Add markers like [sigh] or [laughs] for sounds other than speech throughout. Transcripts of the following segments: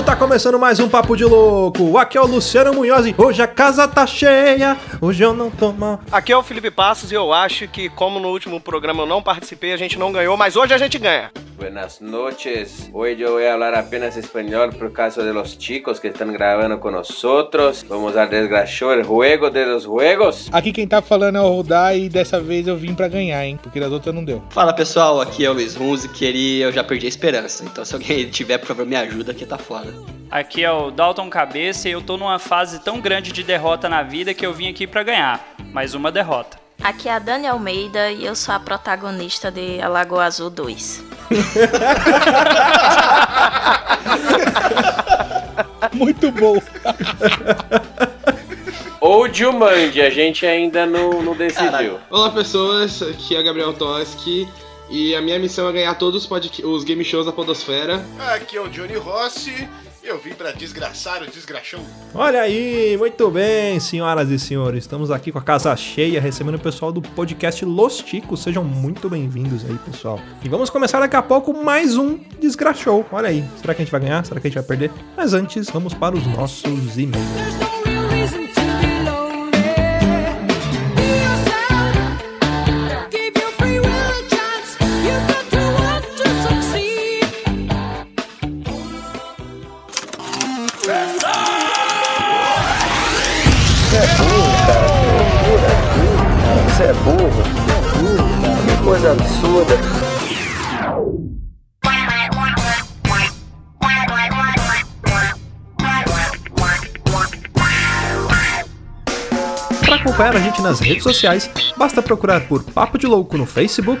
vagabundo! Tá começando mais um Papo de Louco. Aqui é o Luciano Munhoz e hoje a casa tá cheia. Hoje eu não tô mal. Aqui é o Felipe Passos e eu acho que, como no último programa eu não participei, a gente não ganhou, mas hoje a gente ganha. Buenas noches. Hoy yo voy a hablar apenas español por caso de los chicos que están grabando con nosotros. Vamos a desgraciar el juego de los juegos. Aqui quem tá falando é o Rodar e dessa vez eu vim pra ganhar, hein? Porque das outras não deu. Fala pessoal, aqui é o Luiz Hunziker e eu já perdi a esperança. Então se alguém [laughs] tiver, por favor, me ajuda que tá foda. Aqui é o Dalton Cabeça e eu tô numa fase tão grande de derrota na vida que eu vim aqui pra ganhar. Mais uma derrota. Aqui é a Dani Almeida e eu sou a protagonista de Alagoa Azul 2. [laughs] Muito bom. Ou Jumanji, a gente ainda não, não decidiu. Olá pessoas, aqui é Gabriel Toski e a minha missão é ganhar todos os, os game shows da Podosfera. Aqui é o Johnny Rossi eu vim pra desgraçar o desgraxão. Olha aí, muito bem, senhoras e senhores. Estamos aqui com a casa cheia, recebendo o pessoal do podcast Los Ticos. Sejam muito bem-vindos aí, pessoal. E vamos começar daqui a pouco mais um Desgraxou. Olha aí, será que a gente vai ganhar? Será que a gente vai perder? Mas antes, vamos para os nossos e-mails. Burro. Que coisa absurda. Para acompanhar a gente nas redes sociais, basta procurar por Papo de Louco no Facebook,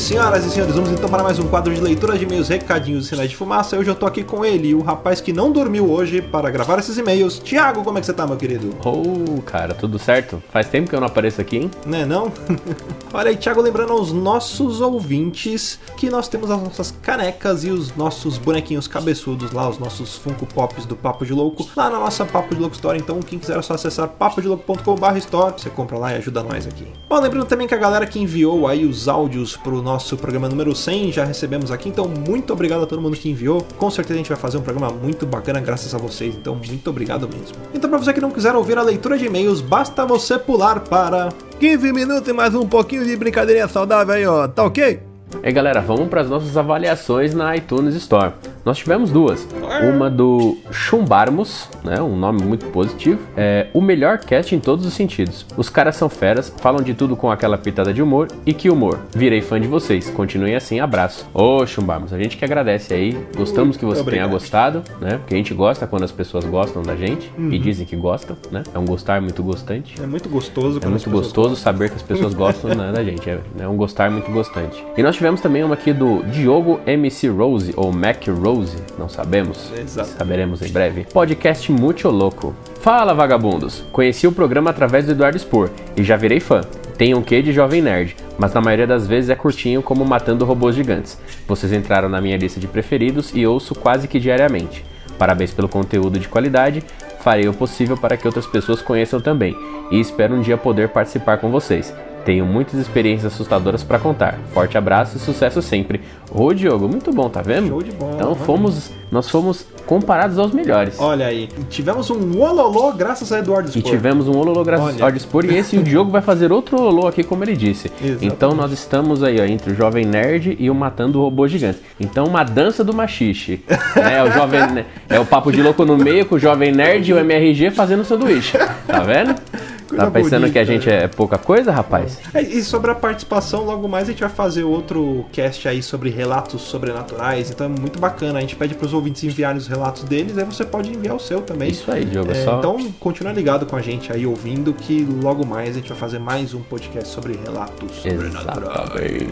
bem, senhoras e senhores, vamos então para mais um quadro de leitura de e-mails, recadinhos e sinais de fumaça. Hoje eu tô aqui com ele, o rapaz que não dormiu hoje para gravar esses e-mails. Tiago, como é que você tá, meu querido? Oh, cara, tudo certo? Faz tempo que eu não apareço aqui, hein? Né, não? [laughs] Olha aí, Thiago, lembrando aos nossos ouvintes que nós temos as nossas canecas e os nossos bonequinhos cabeçudos lá, os nossos Funko Pops do Papo de Louco, lá na nossa Papo de Louco Store. Então, quem quiser é só acessar papodelouco.com.br store, você compra lá e ajuda nós aqui. Bom, lembrando também que a galera que enviou aí os áudios pro nosso programa número 100 já recebemos aqui, então muito obrigado a todo mundo que enviou. Com certeza a gente vai fazer um programa muito bacana graças a vocês, então muito obrigado mesmo. Então, para você que não quiser ouvir a leitura de e-mails, basta você pular para 15 minutos e mais um pouquinho de brincadeirinha saudável aí, ó. Tá ok? E aí, galera, vamos para as nossas avaliações na iTunes Store. Nós tivemos duas. Uma do Chumbarmos, né, um nome muito positivo. É o melhor cast em todos os sentidos. Os caras são feras, falam de tudo com aquela pitada de humor. E que humor. Virei fã de vocês. Continuem assim, abraço. Ô, Chumbarmos, a gente que agradece aí. Gostamos que você tenha gostado, né? Porque a gente gosta quando as pessoas gostam da gente e Uhum. dizem que gostam, né? É um gostar muito gostante. É muito gostoso. É muito gostoso saber que as pessoas gostam né, da gente. É, é um gostar muito gostante. E nós tivemos também uma aqui do Diogo MC Rose, ou Mac Rose, não sabemos. Exato. Saberemos em breve. Podcast muito louco. Fala, vagabundos! Conheci o programa através do Eduardo Spor e já virei fã. Tem um quê de jovem nerd, mas na maioria das vezes é curtinho como Matando Robôs Gigantes. Vocês entraram na minha lista de preferidos e ouço quase que diariamente. Parabéns pelo conteúdo de qualidade, farei o possível para que outras pessoas conheçam também e espero um dia poder participar com vocês. Tenho muitas experiências assustadoras para contar. Forte abraço e sucesso sempre. Ô Diogo, muito bom, tá vendo? Show de bola. Então fomos, nós fomos comparados aos melhores. Olha aí, tivemos um ololô graças a Eduardo E Spor. tivemos um Ololô graças Olha. ao Dispor e esse o Diogo vai fazer outro Ololô aqui, como ele disse. Exatamente. Então nós estamos aí, ó, entre o Jovem Nerd e o Matando Robô Gigante. Então uma dança do machixe. né? O jovem? É o papo de louco no meio com o Jovem Nerd e o MRG fazendo sanduíche. Tá vendo? Coisa Tá pensando bonita, que a gente né? é pouca coisa, rapaz? É, E sobre a participação, logo mais a gente vai fazer outro cast aí sobre relatos sobrenaturais. Então é muito bacana. A gente pede pros ouvintes enviarem os relatos deles, aí você pode enviar o seu também. Isso aí, Diogo. É, só... Então continua ligado com a gente aí ouvindo que logo mais a gente vai fazer mais um podcast sobre relatos sobrenaturais.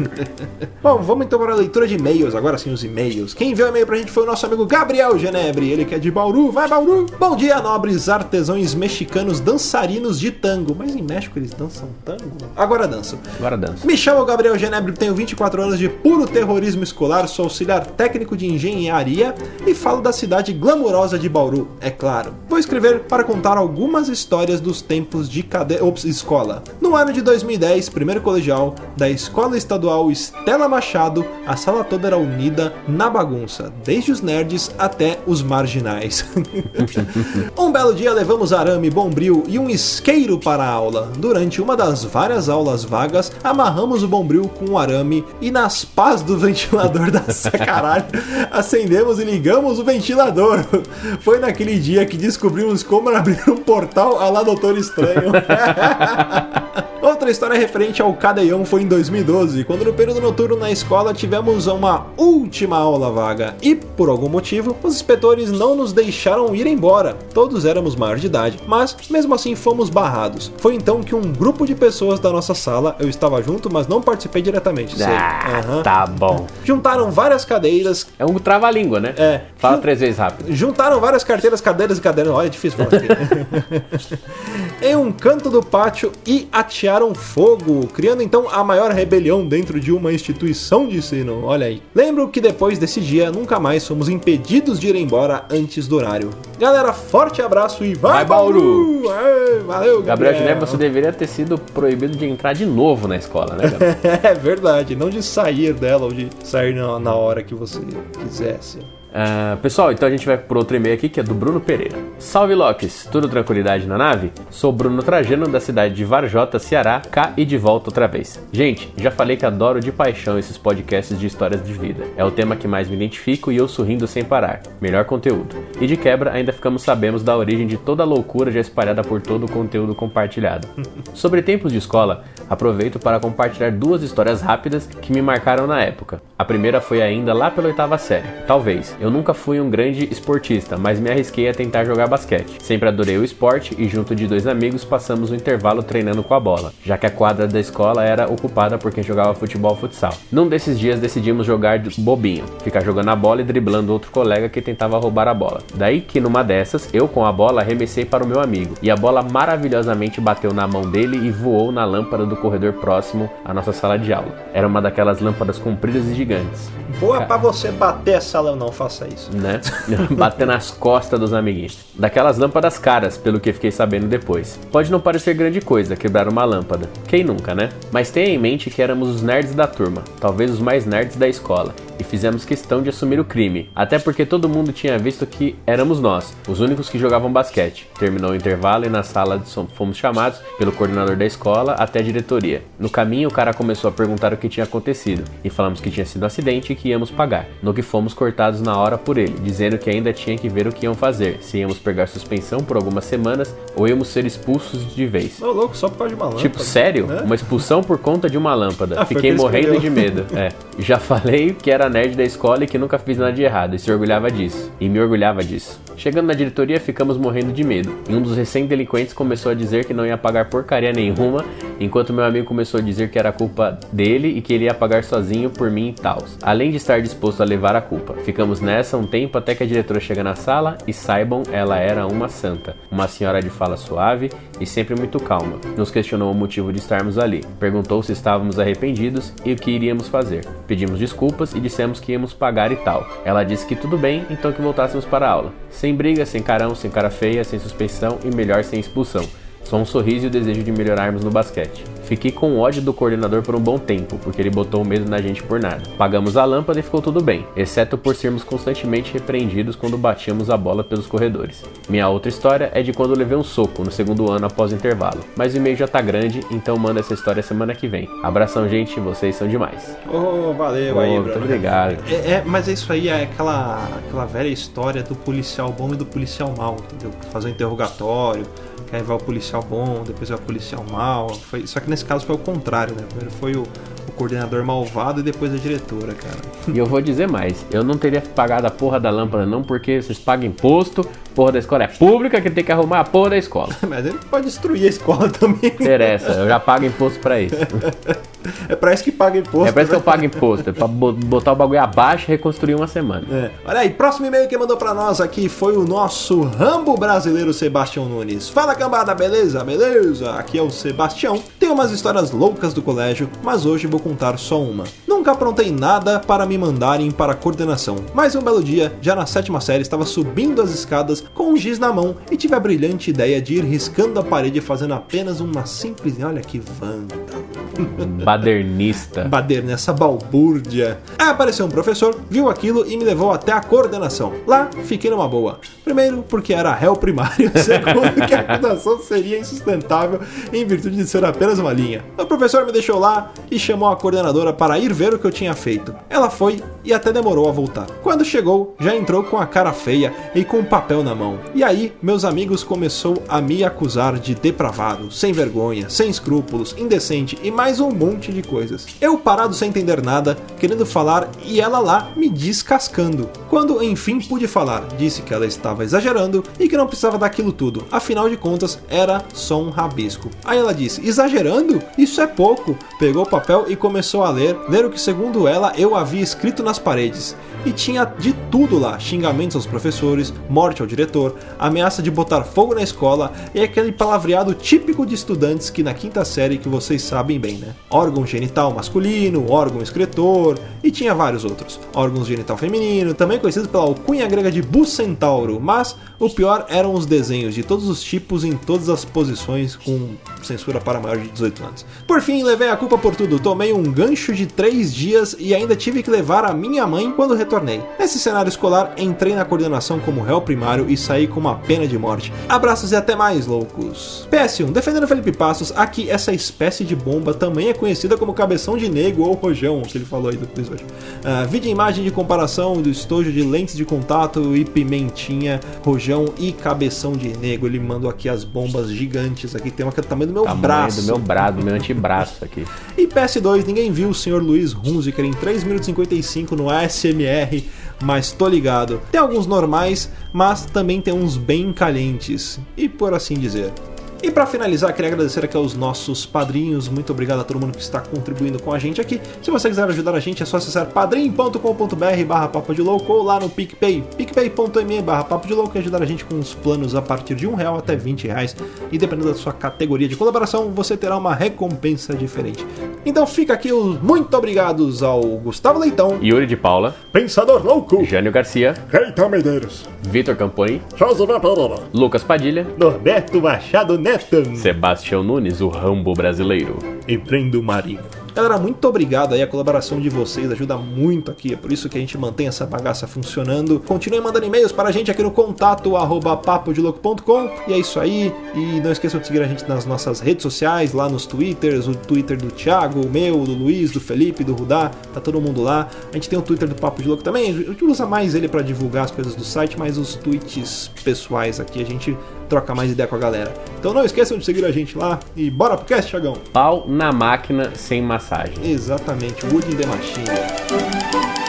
[laughs] Bom, vamos então para a leitura de e-mails, agora sim os e-mails. Quem enviou e-mail pra gente foi o nosso amigo Gabriel Genebre, ele que é de Bauru, vai Bauru! Bom dia, nobres artesãos mexicanos dançarinos de tango. Mas em México eles dançam tango? Agora dançam. Agora dança. Me chamo Gabriel Genebre, tenho 24 anos de puro terrorismo escolar, sou auxiliar técnico de engenharia e falo da cidade glamurosa de Bauru, é claro. Vou escrever para contar algumas histórias dos tempos de cade... Ops, escola. No ano de 2010, primeiro colegial, da Escola Estadual Estela Machado, a sala toda era unida na bagunça, desde os nerds até os marginais. [laughs] [laughs] um belo dia levamos arame, bombril e um isqueiro para a aula. Durante uma das várias aulas vagas, amarramos o bombril com o arame e nas pás do ventilador da [laughs] caralho, acendemos e ligamos o ventilador. Foi naquele dia que descobrimos como abrir um portal a lá Doutor Estranho. [laughs] Outra história referente ao cadeião foi em 2012, quando no período noturno na escola tivemos uma última aula vaga e, por algum motivo, os inspetores não nos deixaram ir embora. Todos éramos maior de idade, mas mesmo assim fomos barrados. Foi então que um grupo de pessoas da nossa sala, eu estava junto, mas não participei diretamente, sei. Ah, Aham. tá bom. Juntaram várias cadeiras, É um trava-língua, né? é, Fala três vezes rápido. Juntaram várias carteiras, cadeiras e cadeiras. Olha, é difícil falar aqui. [laughs] em um canto do pátio e atearam fogo, criando então a maior rebelião dentro de uma instituição de ensino. Olha aí. Lembro que depois desse dia nunca mais fomos impedidos de ir embora antes do horário. Galera, forte abraço e vai, Vai, Bauru! Aê, valeu, Gabriel Gabriel. Genebra, você deveria ter sido proibido de entrar de novo na escola, né, Gabriel? [laughs] É verdade, não de sair dela ou de sair na, na hora que você quisesse. Ah, pessoal, então a gente vai por outro e-mail aqui que é do Bruno Pereira. Salve Locks, tudo tranquilidade na nave? Sou Bruno Trajano da cidade de Varjota, Ceará, cá e de volta outra vez. Gente, já falei que adoro de paixão esses podcasts de histórias de vida. É o tema que mais me identifico e eu sorrindo sem parar. Melhor conteúdo. E de quebra, ainda ficamos sabemos da origem de toda a loucura já espalhada por todo o conteúdo compartilhado. Sobre tempos de escola, aproveito para compartilhar duas histórias rápidas que me marcaram na época. A primeira foi ainda lá pela oitava série. Talvez. Eu nunca fui um grande esportista, mas me arrisquei a tentar jogar basquete. Sempre adorei o esporte e junto de dois amigos passamos o intervalo treinando com a bola, já que a quadra da escola era ocupada por quem jogava futebol futsal. Num desses dias decidimos jogar bobinho, ficar jogando a bola e driblando outro colega que tentava roubar a bola. Daí que numa dessas, eu com a bola arremessei para o meu amigo, e a bola maravilhosamente bateu na mão dele e voou na lâmpada do corredor próximo à nossa sala de aula. Era uma daquelas lâmpadas compridas e gigantes Boa pra você bater essa sala, não faça isso. né? [laughs] Bater nas costas dos amiguinhos. Daquelas lâmpadas caras, pelo que fiquei sabendo depois. Pode não parecer grande coisa quebrar uma lâmpada. Quem nunca, né? Mas tenha em mente que éramos os nerds da turma, talvez os mais nerds da escola. E fizemos questão de assumir o crime, até porque todo mundo tinha visto que éramos nós, os únicos que jogavam basquete. Terminou o intervalo e na sala de som- fomos chamados pelo coordenador da escola até a diretoria. No caminho, o cara começou a perguntar o que tinha acontecido, e falamos que tinha sido um acidente e que íamos pagar. No que fomos cortados na hora por ele, dizendo que ainda tinha que ver o que iam fazer, se íamos pegar suspensão por algumas semanas ou íamos ser expulsos de vez. Ô, louco, só por causa de uma lâmpada. Tipo, sério? né? Uma expulsão por conta de uma lâmpada. Ah, Fiquei morrendo de medo. É. [laughs] Já falei que era nerd da escola e que nunca fiz nada de errado, e se orgulhava disso. E me orgulhava disso. Chegando na diretoria, ficamos morrendo de medo. E um dos recém-delinquentes começou a dizer que não ia pagar porcaria nenhuma, enquanto meu amigo começou a dizer que era culpa dele e que ele ia pagar sozinho por mim e tal. Além de estar disposto a levar a culpa. Ficamos nessa um tempo até que a diretora chega na sala e saibam, ela era uma santa. Uma senhora de fala suave e sempre muito calma. Nos questionou o motivo de estarmos ali. Perguntou se estávamos arrependidos e o que iríamos fazer. Pedimos desculpas e dissemos que íamos pagar e tal. Ela disse que tudo bem, então que voltássemos para a aula. Sem briga, sem carão, sem cara feia, sem suspeição e melhor sem expulsão. Só um sorriso e o desejo de melhorarmos no basquete. Fiquei com ódio do coordenador por um bom tempo, porque ele botou medo na gente por nada. Pagamos a lâmpada e ficou tudo bem, exceto por sermos constantemente repreendidos quando batíamos a bola pelos corredores. Minha outra história é de quando levei um soco no segundo ano após o intervalo, mas o e-mail já tá grande, então manda essa história semana que vem. Abração, gente, vocês são demais. Ô, valeu Ô, aí, muito obrigado. É, é, mas isso aí é aquela, aquela velha história do policial bom e do policial mal, entendeu? Fazer um interrogatório, que aí vai o policial bom, depois vai o policial mal. Foi, só que nesse caso foi o contrário, né? Primeiro foi o, o coordenador malvado e depois a diretora, cara. E eu vou dizer mais, eu não teria pagado a porra da lâmpada não, porque vocês pagam imposto, porra da escola é pública, que tem que arrumar a porra da escola. [laughs] Mas ele pode destruir a escola também. Interessa, eu já pago imposto pra isso. É pra isso que paga imposto. É pra isso que né? eu pago imposto, é pra bo- botar o bagulho abaixo e reconstruir uma semana. É. Olha aí, próximo e-mail que mandou pra nós aqui foi o nosso Rambo brasileiro Sebastião Nunes. Fala cambada, beleza? Beleza? Aqui é o Sebastião. Tem umas histórias loucas do colégio, mas hoje vou contar só uma. Nunca aprontei nada para me mandarem para a coordenação, mas um belo dia, já na sétima série, estava subindo as escadas com um giz na mão e tive a brilhante ideia de ir riscando a parede fazendo apenas uma simples. Olha que vândalo. [laughs] Badernista. Bader nessa balbúrdia. Aí apareceu um professor, viu aquilo e me levou até a coordenação. Lá, fiquei numa boa. Primeiro, porque era réu primário. [laughs] Segundo, que a coordenação seria insustentável em virtude de ser apenas uma linha. O professor me deixou lá e chamou a coordenadora para ir ver o que eu tinha feito. Ela foi e até demorou a voltar. Quando chegou, já entrou com a cara feia e com um papel na mão. E aí, meus amigos começou a me acusar de depravado, sem vergonha, sem escrúpulos, indecente e mais um monte de coisas. Eu parado sem entender nada, querendo falar e ela lá me descascando. Quando enfim pude falar, disse que ela estava exagerando e que não precisava daquilo tudo. Afinal de contas, era só um rabisco. Aí ela disse: "Exagerando? Isso é pouco". Pegou o papel e começou a ler, ler o que segundo ela eu havia escrito nas paredes. E tinha de tudo lá: xingamentos aos professores, morte ao diretor, ameaça de botar fogo na escola e aquele palavreado típico de estudantes que na quinta série que vocês sabem bem, né? Órgão genital masculino, órgão excretor e tinha vários outros. Órgão genital feminino, também conhecido pela alcunha grega de bucentauro, mas o pior eram os desenhos de todos os tipos em todas as posições com censura para maior de 18 anos. Por fim, levei a culpa por tudo. Tomei um gancho de 3 dias e ainda tive que levar a minha mãe quando retornei. Nesse cenário escolar, entrei na coordenação como réu primário e saí com uma pena de morte. Abraços e até mais, loucos. PS1, defendendo Felipe Passos, aqui essa espécie de bomba também é conhecida como cabeção de nego ou rojão, que ele falou aí do quiz hoje. Ah, vídeo e imagem de comparação do estojo de lentes de contato e pimentinha, rojão e cabeção de nego. Ele mandou aqui as bombas gigantes. Aqui tem uma que é do tamanho do meu Tamanho braço. do meu braço, do meu antebraço aqui. E PS2, ninguém viu o Sr. Luiz Hunziker em 3 minutos e 55 no ASMR, mas tô ligado. Tem alguns normais, mas também tem uns bem calientes, e por assim dizer. E para finalizar, queria agradecer aqui aos nossos padrinhos. Muito obrigado a todo mundo que está contribuindo com a gente aqui. Se você quiser ajudar a gente, é só acessar padrim.com.br barra papo de louco ou lá no PicPay, picpay.me barra papo de louco e ajudar a gente com os planos a partir de um real até 20 reais. E dependendo da sua categoria de colaboração, você terá uma recompensa diferente. Então fica aqui os muito obrigados ao Gustavo Leitão, Yuri de Paula, Pensador Louco, Jânio Garcia, Reitão Medeiros, Vitor Camponi, Josué Pereira, Lucas Padilha, Norberto Machado Neto. Sebastião Nunes, o Rambo brasileiro. e Brendo Marinho. Galera, muito obrigado aí, a colaboração de vocês ajuda muito aqui, é por isso que a gente mantém essa bagaça funcionando. Continue mandando e-mails para a gente aqui no contato arroba papodilouco.com e é isso aí. E não esqueçam de seguir a gente nas nossas redes sociais, lá nos twitters, o twitter do Thiago, o meu, do Luiz, do Felipe, do Rudá, tá todo mundo lá. A gente tem o twitter do Papo de Louco também, a gente usa mais ele para divulgar as coisas do site, mas os tweets pessoais aqui a gente troca mais ideia com a galera. Então não esqueçam de seguir a gente lá e bora pro cast, Thiagão! Pau na máquina sem massagem. Exatamente, Wood in the Machine.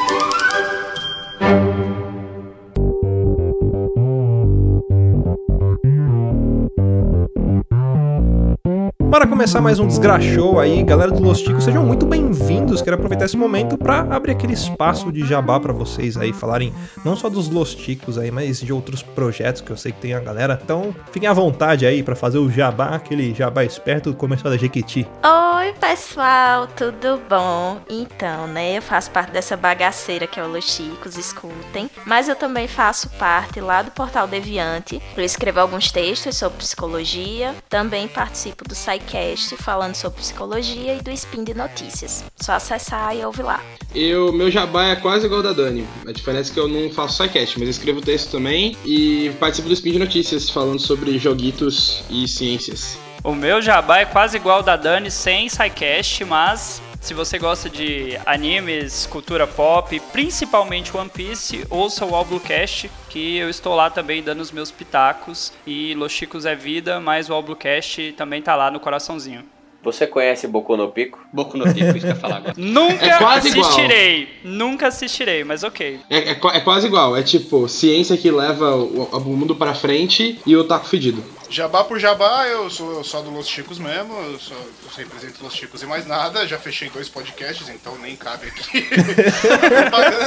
Bora começar mais um Desgrachou aí, galera do Los Ticos, sejam muito bem-vindos. Quero aproveitar esse momento para abrir aquele espaço de jabá para vocês aí falarem não só dos Los Ticos aí, mas de outros projetos que eu sei que tem a galera. Então, fiquem à vontade aí para fazer o jabá, aquele jabá esperto do comercial da Jequiti. Oi, pessoal, tudo bom? Então, né, eu faço parte dessa bagaceira que é o Los Chicos, escutem. Mas eu também faço parte lá do Portal Deviante. Eu escrevo alguns textos sobre psicologia. Também participo do SciCast, SciCast falando sobre psicologia e do Spin de Notícias. Só acessar e ouvir lá. Eu, meu jabá é quase igual ao da Dani. A diferença é que eu não faço SciCast, mas escrevo texto também e participo do Spin de Notícias falando sobre joguitos e ciências. O meu jabá é quase igual ao da Dani, sem SciCast, mas se você gosta de animes, cultura pop, principalmente One Piece, ouça o Albucast, que eu estou lá também dando os meus pitacos. E Los Chicos é vida, mas o Albucast também tá lá no coraçãozinho. Você conhece Boku no Pico? Boku no Pico, isso que eu ia falar agora. [laughs] Nunca É quase igual. assistirei, nunca assistirei, mas ok. É, é é quase igual, é tipo ciência que leva o, o mundo pra frente e o taco fedido. Jabá por jabá, eu sou só do Los Chicos mesmo, eu, só, eu só represento Los Chicos e mais nada, já fechei dois podcasts, então nem cabe aqui. [laughs]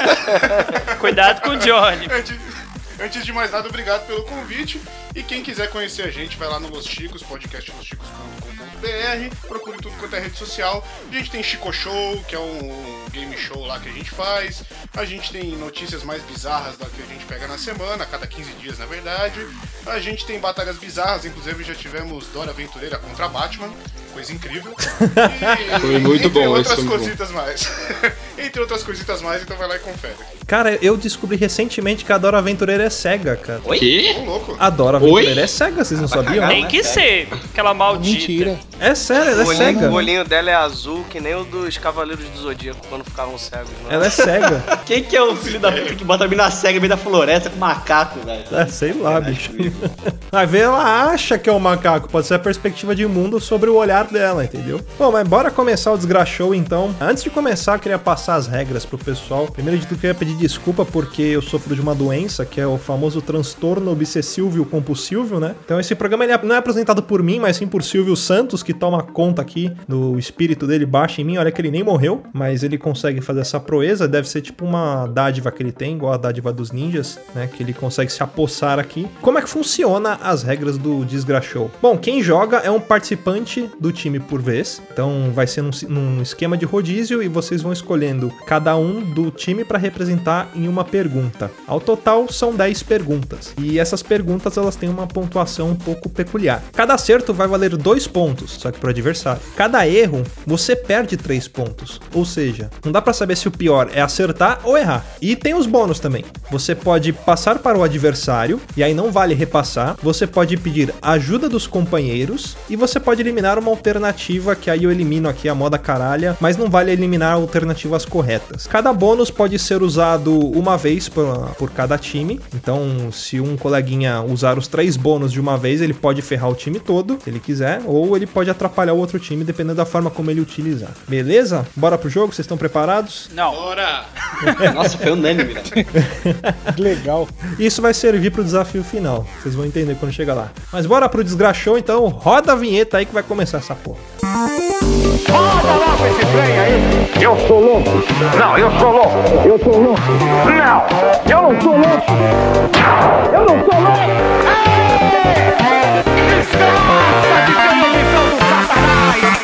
[laughs] Cuidado com o Johnny. Antes, de mais nada, obrigado pelo convite. E quem quiser conhecer a gente, vai lá no Los Chicos, podcastloschicos.com.br, procure tudo quanto é rede social. A gente tem Chico Show, que é um game show lá que a gente faz. A gente tem notícias mais bizarras da que a gente pega na semana, a cada 15 dias, na verdade. A gente tem batalhas bizarras, inclusive já tivemos Dora Aventureira contra Batman, coisa incrível. [laughs] E, Foi muito bom, outras foi muito bom. cositas mais. [laughs] entre outras cositas mais, então vai lá e confere. Cara, eu descobri recentemente que a Dora Aventureira é cega, cara. Oi? Que? Louco. A Dora Oi? Aventureira é cega, vocês não sabiam? Tem que ser, aquela maldita. Mentira. É sério, ela é olhinho, cega. o olhinho dela é azul, que nem o dos Cavaleiros do Zodíaco, quando ficavam cegos. Né? Ela é cega. [laughs] Quem que é o filho da puta que bota a mina cega no meio da floresta com macaco, velho? É, sei lá, bicho. Vai [laughs] ver, ela acha que é um macaco. Pode ser a perspectiva de mundo sobre o olhar dela, entendeu? Bom, mas bora começar o desgraçou então. Antes de começar, eu queria passar as regras pro pessoal. Primeiro de tudo, queria pedir desculpa porque eu sofro de uma doença que é o famoso transtorno obsessivo compulsivo, né? Então esse programa ele não é apresentado por mim, mas sim por Silvio Santos, que toma conta aqui do espírito dele baixa em mim. Olha que ele nem morreu, mas ele consegue fazer essa proeza. Deve ser tipo uma dádiva que ele tem, igual a dádiva dos ninjas, né? Que ele consegue se apossar aqui. Como é que funciona as regras do Desgraxou? Bom, quem joga é um participante do time por vez. Então vai ser num, num esquema de rodízio e vocês vão escolhendo cada um do time para representar em uma pergunta. Ao total são 10 perguntas. E essas perguntas elas têm uma pontuação um pouco peculiar. Cada acerto vai valer 2 pontos, só que pro adversário. Cada erro você perde 3 pontos. Ou seja, não dá para saber se o pior é acertar ou errar. E tem os bônus também. Você pode passar para o adversário e aí não vale repassar. Você pode pedir ajuda dos companheiros e você pode eliminar uma alternativa que aí eu elimino aqui a moda caralha, mas não vale eliminar alternativas corretas. Cada bônus pode ser usado uma vez por, por cada time. Então, se um coleguinha usar os três bônus de uma vez, ele pode ferrar o time todo, se ele quiser, ou ele pode atrapalhar o outro time, dependendo da forma como ele utilizar. Beleza? Bora pro jogo? Vocês estão preparados? Não. Bora! [laughs] Nossa, foi unânime. Que legal. Isso vai servir pro desafio final. Vocês vão entender quando chegar lá. Mas bora pro desgraxou, então. Roda a vinheta aí que vai começar essa porra. Eu sou louco. Não, eu sou louco. Eu sou louco. Não, eu não sou louco. Eu não sou louco. Ei! Desgraça de televisão do Satanás.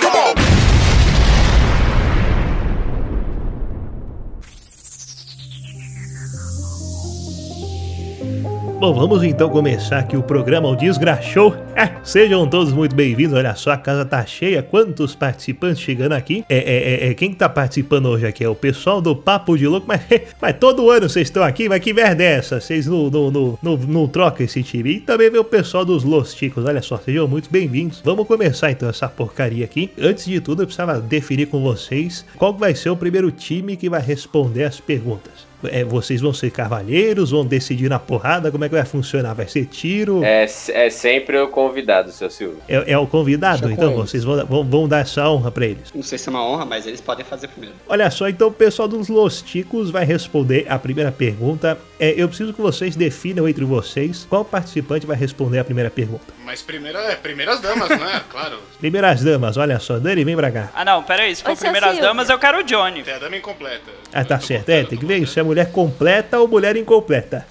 Bom, vamos então começar aqui o programa O Desgraxou. É, sejam todos muito bem-vindos. Olha só, a casa tá cheia. Quantos participantes chegando aqui? É, é, é, é, quem que tá participando hoje aqui? É o pessoal do Papo de Louco. Mas, [laughs] mas todo ano vocês estão aqui, mas que merda é essa? Vocês não, não, não, não, não trocam esse time. E também vem o pessoal dos Los Ticos. Olha só, sejam muito bem-vindos. Vamos começar então essa porcaria aqui. Antes de tudo, eu precisava definir com vocês qual vai ser o primeiro time que vai responder as perguntas. É, vocês vão ser cavalheiros, vão decidir na porrada, como é que vai funcionar? Vai ser tiro? É, é sempre o convidado, seu Silvio. É, é o convidado, Deixa então vocês vão, vão, vão dar essa honra pra eles. Não sei se é uma honra, mas eles podem fazer primeiro. Olha só, então o pessoal dos Los Ticos vai responder a primeira pergunta. É, eu preciso que vocês definam entre vocês qual participante vai responder a primeira pergunta. Mas primeiro é primeiras damas, né? [laughs] Claro. Primeiras damas, olha só, Dani, vem pra cá. Ah, não, peraí. Se for Oi, primeiras damas, eu quero o Johnny. Tem a dama incompleta. Ah, tá certo, contando, é, tem que ver se é mulher completa ou mulher incompleta.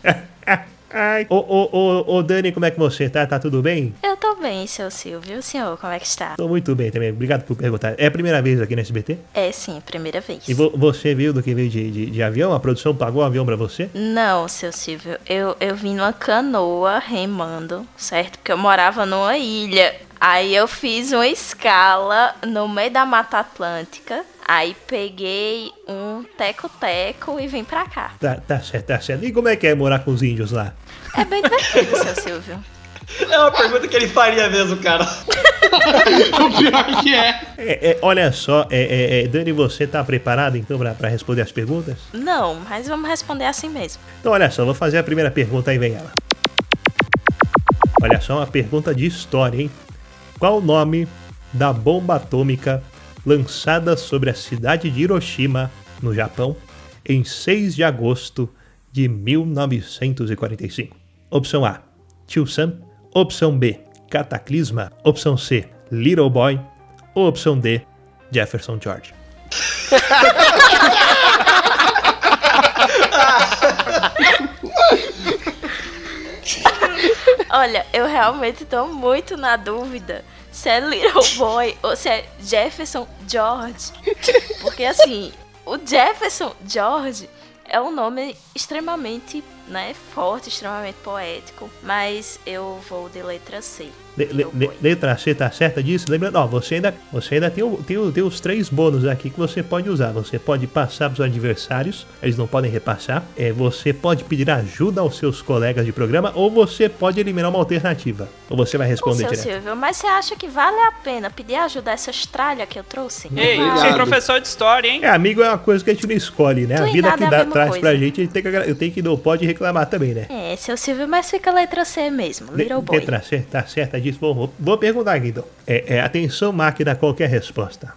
Ai. [laughs] Ô, ô, ô, ô, Dani, como é que você tá? Tá tudo bem? Eu tô bem, seu Silvio. O senhor, como é que está? Tô muito bem também, obrigado por perguntar. É a primeira vez aqui no SBT? É sim, primeira vez. E vo- você viu do que veio de, de, de avião? A produção pagou o avião pra você? Não, seu Silvio, eu, eu vim numa canoa remando, certo? Porque eu morava numa ilha. Aí eu fiz uma escala no meio da Mata Atlântica. Aí peguei um teco-teco e vim pra cá. Tá, tá certo, tá certo. E como é que é morar com os índios lá? É bem divertido, seu Silvio. É uma pergunta que ele faria mesmo, cara. [laughs] o pior que é. É, é, olha só, é, é, é, Dani, você tá preparado então pra, pra responder as perguntas? Não, mas vamos responder assim mesmo. Então olha só, vou fazer a primeira pergunta aí vem ela. Olha só, uma pergunta de história, hein? Qual o nome da bomba atômica lançada sobre a cidade de Hiroshima, no Japão, em 6 de agosto de 1945? Opção A, Tio Sam. Opção B, Cataclisma. Opção C, Little Boy. Ou opção D, Jefferson George. Olha, eu realmente tô muito na dúvida se é Little Boy ou se é Jefferson George. Porque assim, o Jefferson George é um nome extremamente né, forte, extremamente poético, mas eu vou de letra C. Le, le, le, letra C tá certa disso? Lembrando, ó, você ainda, você ainda tem, tem, tem os três bônus aqui que você pode usar. Você pode passar para os adversários, eles não podem repassar. É, você pode pedir ajuda aos seus colegas de programa ou você pode eliminar uma alternativa. Ou você vai responder Ô, seu direto. Silvio, mas você acha que vale a pena pedir ajuda a essas tralhas que eu trouxe? Ei, você é professor de história, hein? É, amigo é uma coisa que a gente não escolhe, né? Tu A vida que é a dá, traz coisa. pra gente, a gente tem que, eu tenho que não pode reclamar também, né? É, seu Silvio, mas fica a letra C mesmo, Le- Little Boy. Letra C, tá certa disso. Vou, vou perguntar aqui então. É, é, atenção, máquina, qualquer resposta.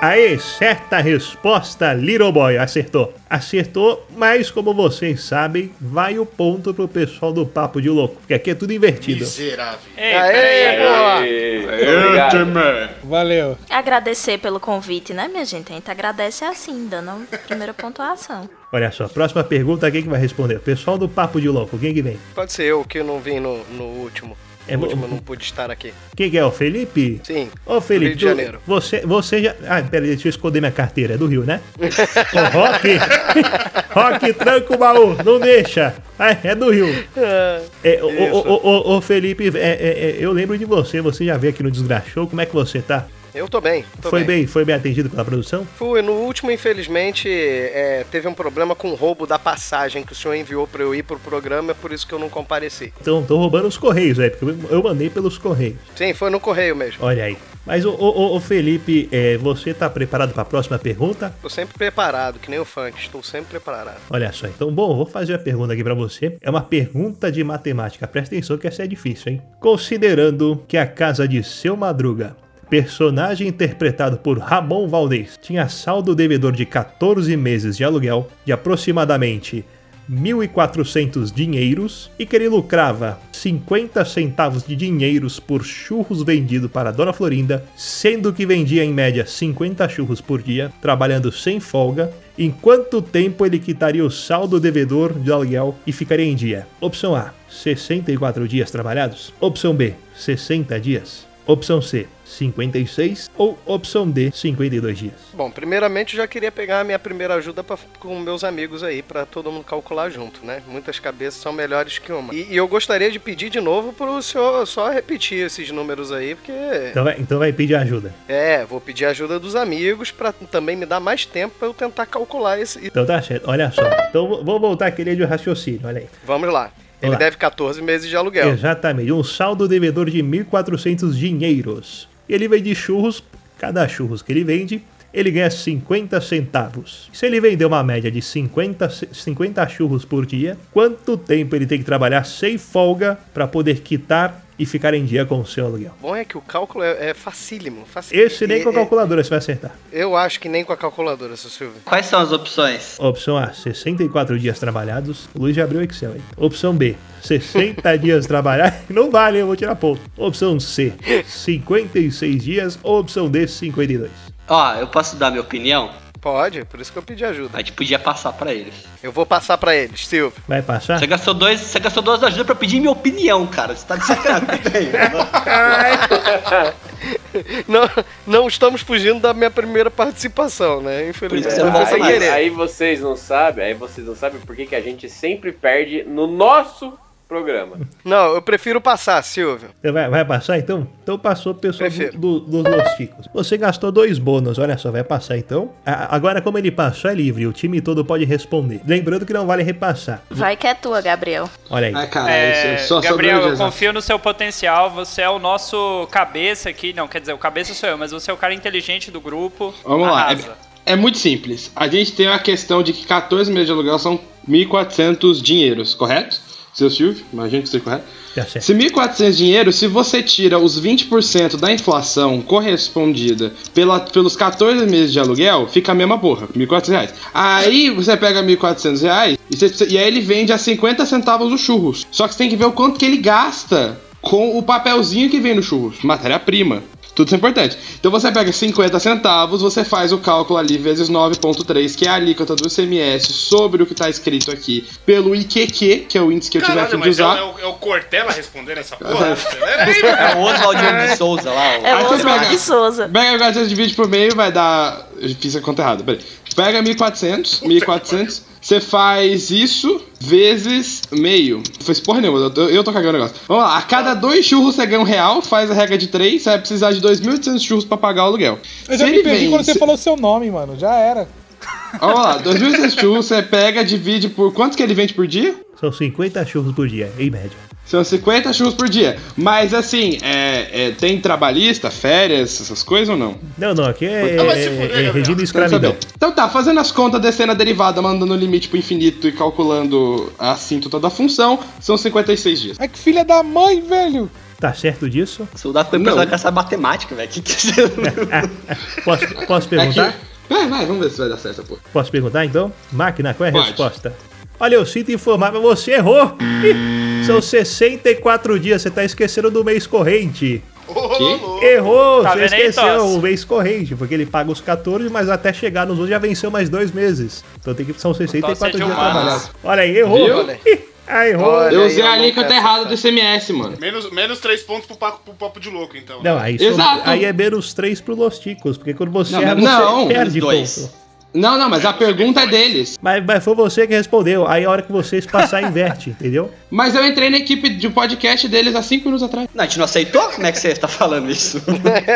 Aê, certa resposta, Little Boy, acertou. Acertou, mas como vocês sabem, vai o ponto pro pessoal do Papo de Louco, porque aqui é tudo invertido. Miserável. Ei, Aê, boa! Aê. Valeu. Agradecer pelo convite, né, minha gente? A gente agradece assim, dando a primeira pontuação. Olha só, próxima pergunta, quem que vai responder? O pessoal do Papo de Louco, quem que vem? Pode ser eu que não vim no, no último. É, eu não pude estar aqui. Quem que é? O Felipe? Sim. Ô Felipe, Rio de tu- Janeiro. você, você já. Ah, peraí, deixa eu esconder minha carteira, é do Rio, né? Ô, Rock! [laughs] Rock, tranca o baú, não deixa! Ah, é do Rio. É, ô, ô, ô, ô, ô, Felipe, é, é, é, eu lembro de você, você já veio aqui no Desgraçou, como é que você tá? Eu tô bem. Tô Foi bem, foi bem atendido pela produção? Fui. No último, infelizmente, é, teve um problema com o roubo da passagem que o senhor enviou pra eu ir pro programa, é por isso que eu não compareci. Então, tô roubando os correios, é, porque eu- mandei pelos correios. Sim, foi no correio mesmo. Olha aí. Mas, ô, ô, ô, Felipe, é, você tá preparado para a próxima pergunta? Tô sempre preparado, que nem o funk. Estou sempre preparado. Olha só, então, bom, vou fazer a pergunta aqui pra você. É uma pergunta de matemática. Presta atenção que essa é difícil, hein? Considerando que a casa de seu Madruga, personagem interpretado por Ramon Valdez, tinha saldo devedor de 14 meses de aluguel de aproximadamente 1.400 dinheiros e que ele lucrava 50 centavos de dinheiros por churros vendido para Dona Florinda, sendo que vendia em média 50 churros por dia, trabalhando sem folga, em quanto tempo ele quitaria o saldo devedor de aluguel e ficaria em dia? Opção A, 64 dias trabalhados. Opção B, 60 dias. Opção C, 56 ou opção D, 52 dias. Bom, primeiramente eu já queria pegar a minha primeira ajuda pra, com meus amigos aí, pra todo mundo calcular junto, né? Muitas cabeças são melhores que uma. E, e eu gostaria de pedir de novo pro senhor só repetir esses números aí, porque. Então vai, então vai pedir ajuda. É, vou pedir ajuda dos amigos pra também me dar mais tempo pra eu tentar calcular esse. Então tá certo, olha só. Então vou- voltar aquele de raciocínio, olha aí. Vamos lá. Ele lá. deve 14 meses de aluguel. Exatamente, um saldo devedor de 1.400 dinheiros. Ele vende churros, cada churros que ele vende, ele ganha 50 centavos. Se ele vender uma média de 50, c- 50 churros por dia, quanto tempo ele tem que trabalhar sem folga para poder quitar e ficar em dia com o seu aluguel? O bom é que o cálculo é, é facílimo. facílimo. Esse nem com a calculadora você vai acertar. Eu acho que nem com a calculadora, seu Silvio. Quais são as opções? Opção A, 64 dias trabalhados. O Luiz já abriu o Excel aí. Opção B, 60 [laughs] dias trabalhados. [laughs] Não vale, eu vou tirar ponto. Opção C, [laughs] 56 dias. Opção D, 52. Ó, eu posso dar minha opinião? Pode, por isso que eu pedi ajuda. A gente podia passar pra eles. Eu vou passar pra eles, Silvio. Vai passar? Você gastou dois, você gastou duas ajudas pra pedir minha opinião, cara. Você tá de sacanagem. [laughs] [laughs] Não, não estamos fugindo da minha primeira participação, né? Por Infelizmente. isso que Não você querer. Aí vocês não sabem, aí vocês não sabem por que, que a gente sempre perde no nosso programa. Não, eu prefiro passar, Silvio. Você vai, vai passar então? Então passou o pessoal do, do, dos Los Ticos. Você gastou dois bônus, olha só, vai passar então. A- Agora, como ele passou, é livre, o time todo pode responder. Lembrando que não vale repassar. Vai que é tua, Gabriel. Olha aí. Ah, cara, É, isso só Gabriel, eu confio no seu potencial. Você é o nosso cabeça aqui. Não, quer dizer, o cabeça sou eu, mas você é o cara inteligente do grupo. Vamos lá. Arrasa. É, é muito simples. A gente tem a questão de que 14 meses de aluguel são 1.400 dinheiros, correto? Seu Silvio, imagino que seja correto. Certo. Se 1.400 dinheiro, se você tira os 20% da inflação correspondida pela, pelos 14 meses de aluguel, fica a mesma porra, 1.400 reais. Aí você pega 1.400 reais e, você- e aí ele vende a 50 centavos os churros. Só que você tem que ver o quanto que ele gasta com o papelzinho que vem no churros, matéria-prima. Tudo isso é importante. Então você pega 50 centavos, você faz o cálculo ali vezes 9.3, que é a alíquota do ICMS sobre o que tá escrito aqui pelo IQQ, que é o índice que eu tive a fim de é, usar. é o, é o Cortella respondendo essa [laughs] porra? É o Oswaldinho de Souza lá. É o pega- de Souza. Pega 400 divide por meio, vai dar. Eu fiz a conta errada, peraí. Pega 1400, 1400, você faz isso vezes meio. Não fez porra nenhuma, eu, tô- eu tô cagando o negócio. Vamos lá, a cada dois churros você ganha um real, faz a regra de três, você vai precisar de 2.800 churros pra pagar o aluguel. Eu já Se me perdi vem- quando você se- falou seu nome, mano. Já era. Vamos lá, 2.800 churros, você pega, divide por. Quanto que ele vende por dia? São 50 churros por dia, em média. São 50 churros por dia. Mas assim, é, é, tem trabalhista, férias, essas coisas ou não? Não, não, aqui é, Ah, se é- é Gabriel. regime escravidão. Então tá, fazendo as contas, descendo a derivada, mandando o limite pro infinito e calculando a assíntota da função, são 56 dias. Ai, que filha da mãe, velho. Tá certo disso? O soldado foi com essa matemática, velho. Que que você... [laughs] Posso, posso É perguntar? que... Vai, vai, vamos ver se vai dar certo, pô. Posso perguntar então? Máquina, qual é a Pode. resposta? Olha, eu sinto informar, mas você errou! Ih, São 64 dias, você tá esquecendo do mês corrente. Louco. Errou, Tá você aí, esqueceu o mês corrente, porque ele paga os 14, mas até chegar nos outros já venceu mais dois meses. Então tem que são 64 Tosse é dias trabalhados. Olha aí, errou! Viu? Ih, ah, errou! Olha Eu aí, usei a alíquota errada do. ICMS, mano. Menos, menos 3 pontos pro papo, pro papo de louco, então. Não, aí, são- aí é menos 3 pro Los Ticos, porque quando você Não, erra, mas você não, perde dois. ponto. Não, não, mas a pergunta é deles. Mas, mas foi você que respondeu. Aí a hora que vocês passar, inverte, entendeu? Mas eu entrei na equipe de podcast deles há 5 minutos atrás. Não, a gente não aceitou? Como é que você tá falando isso?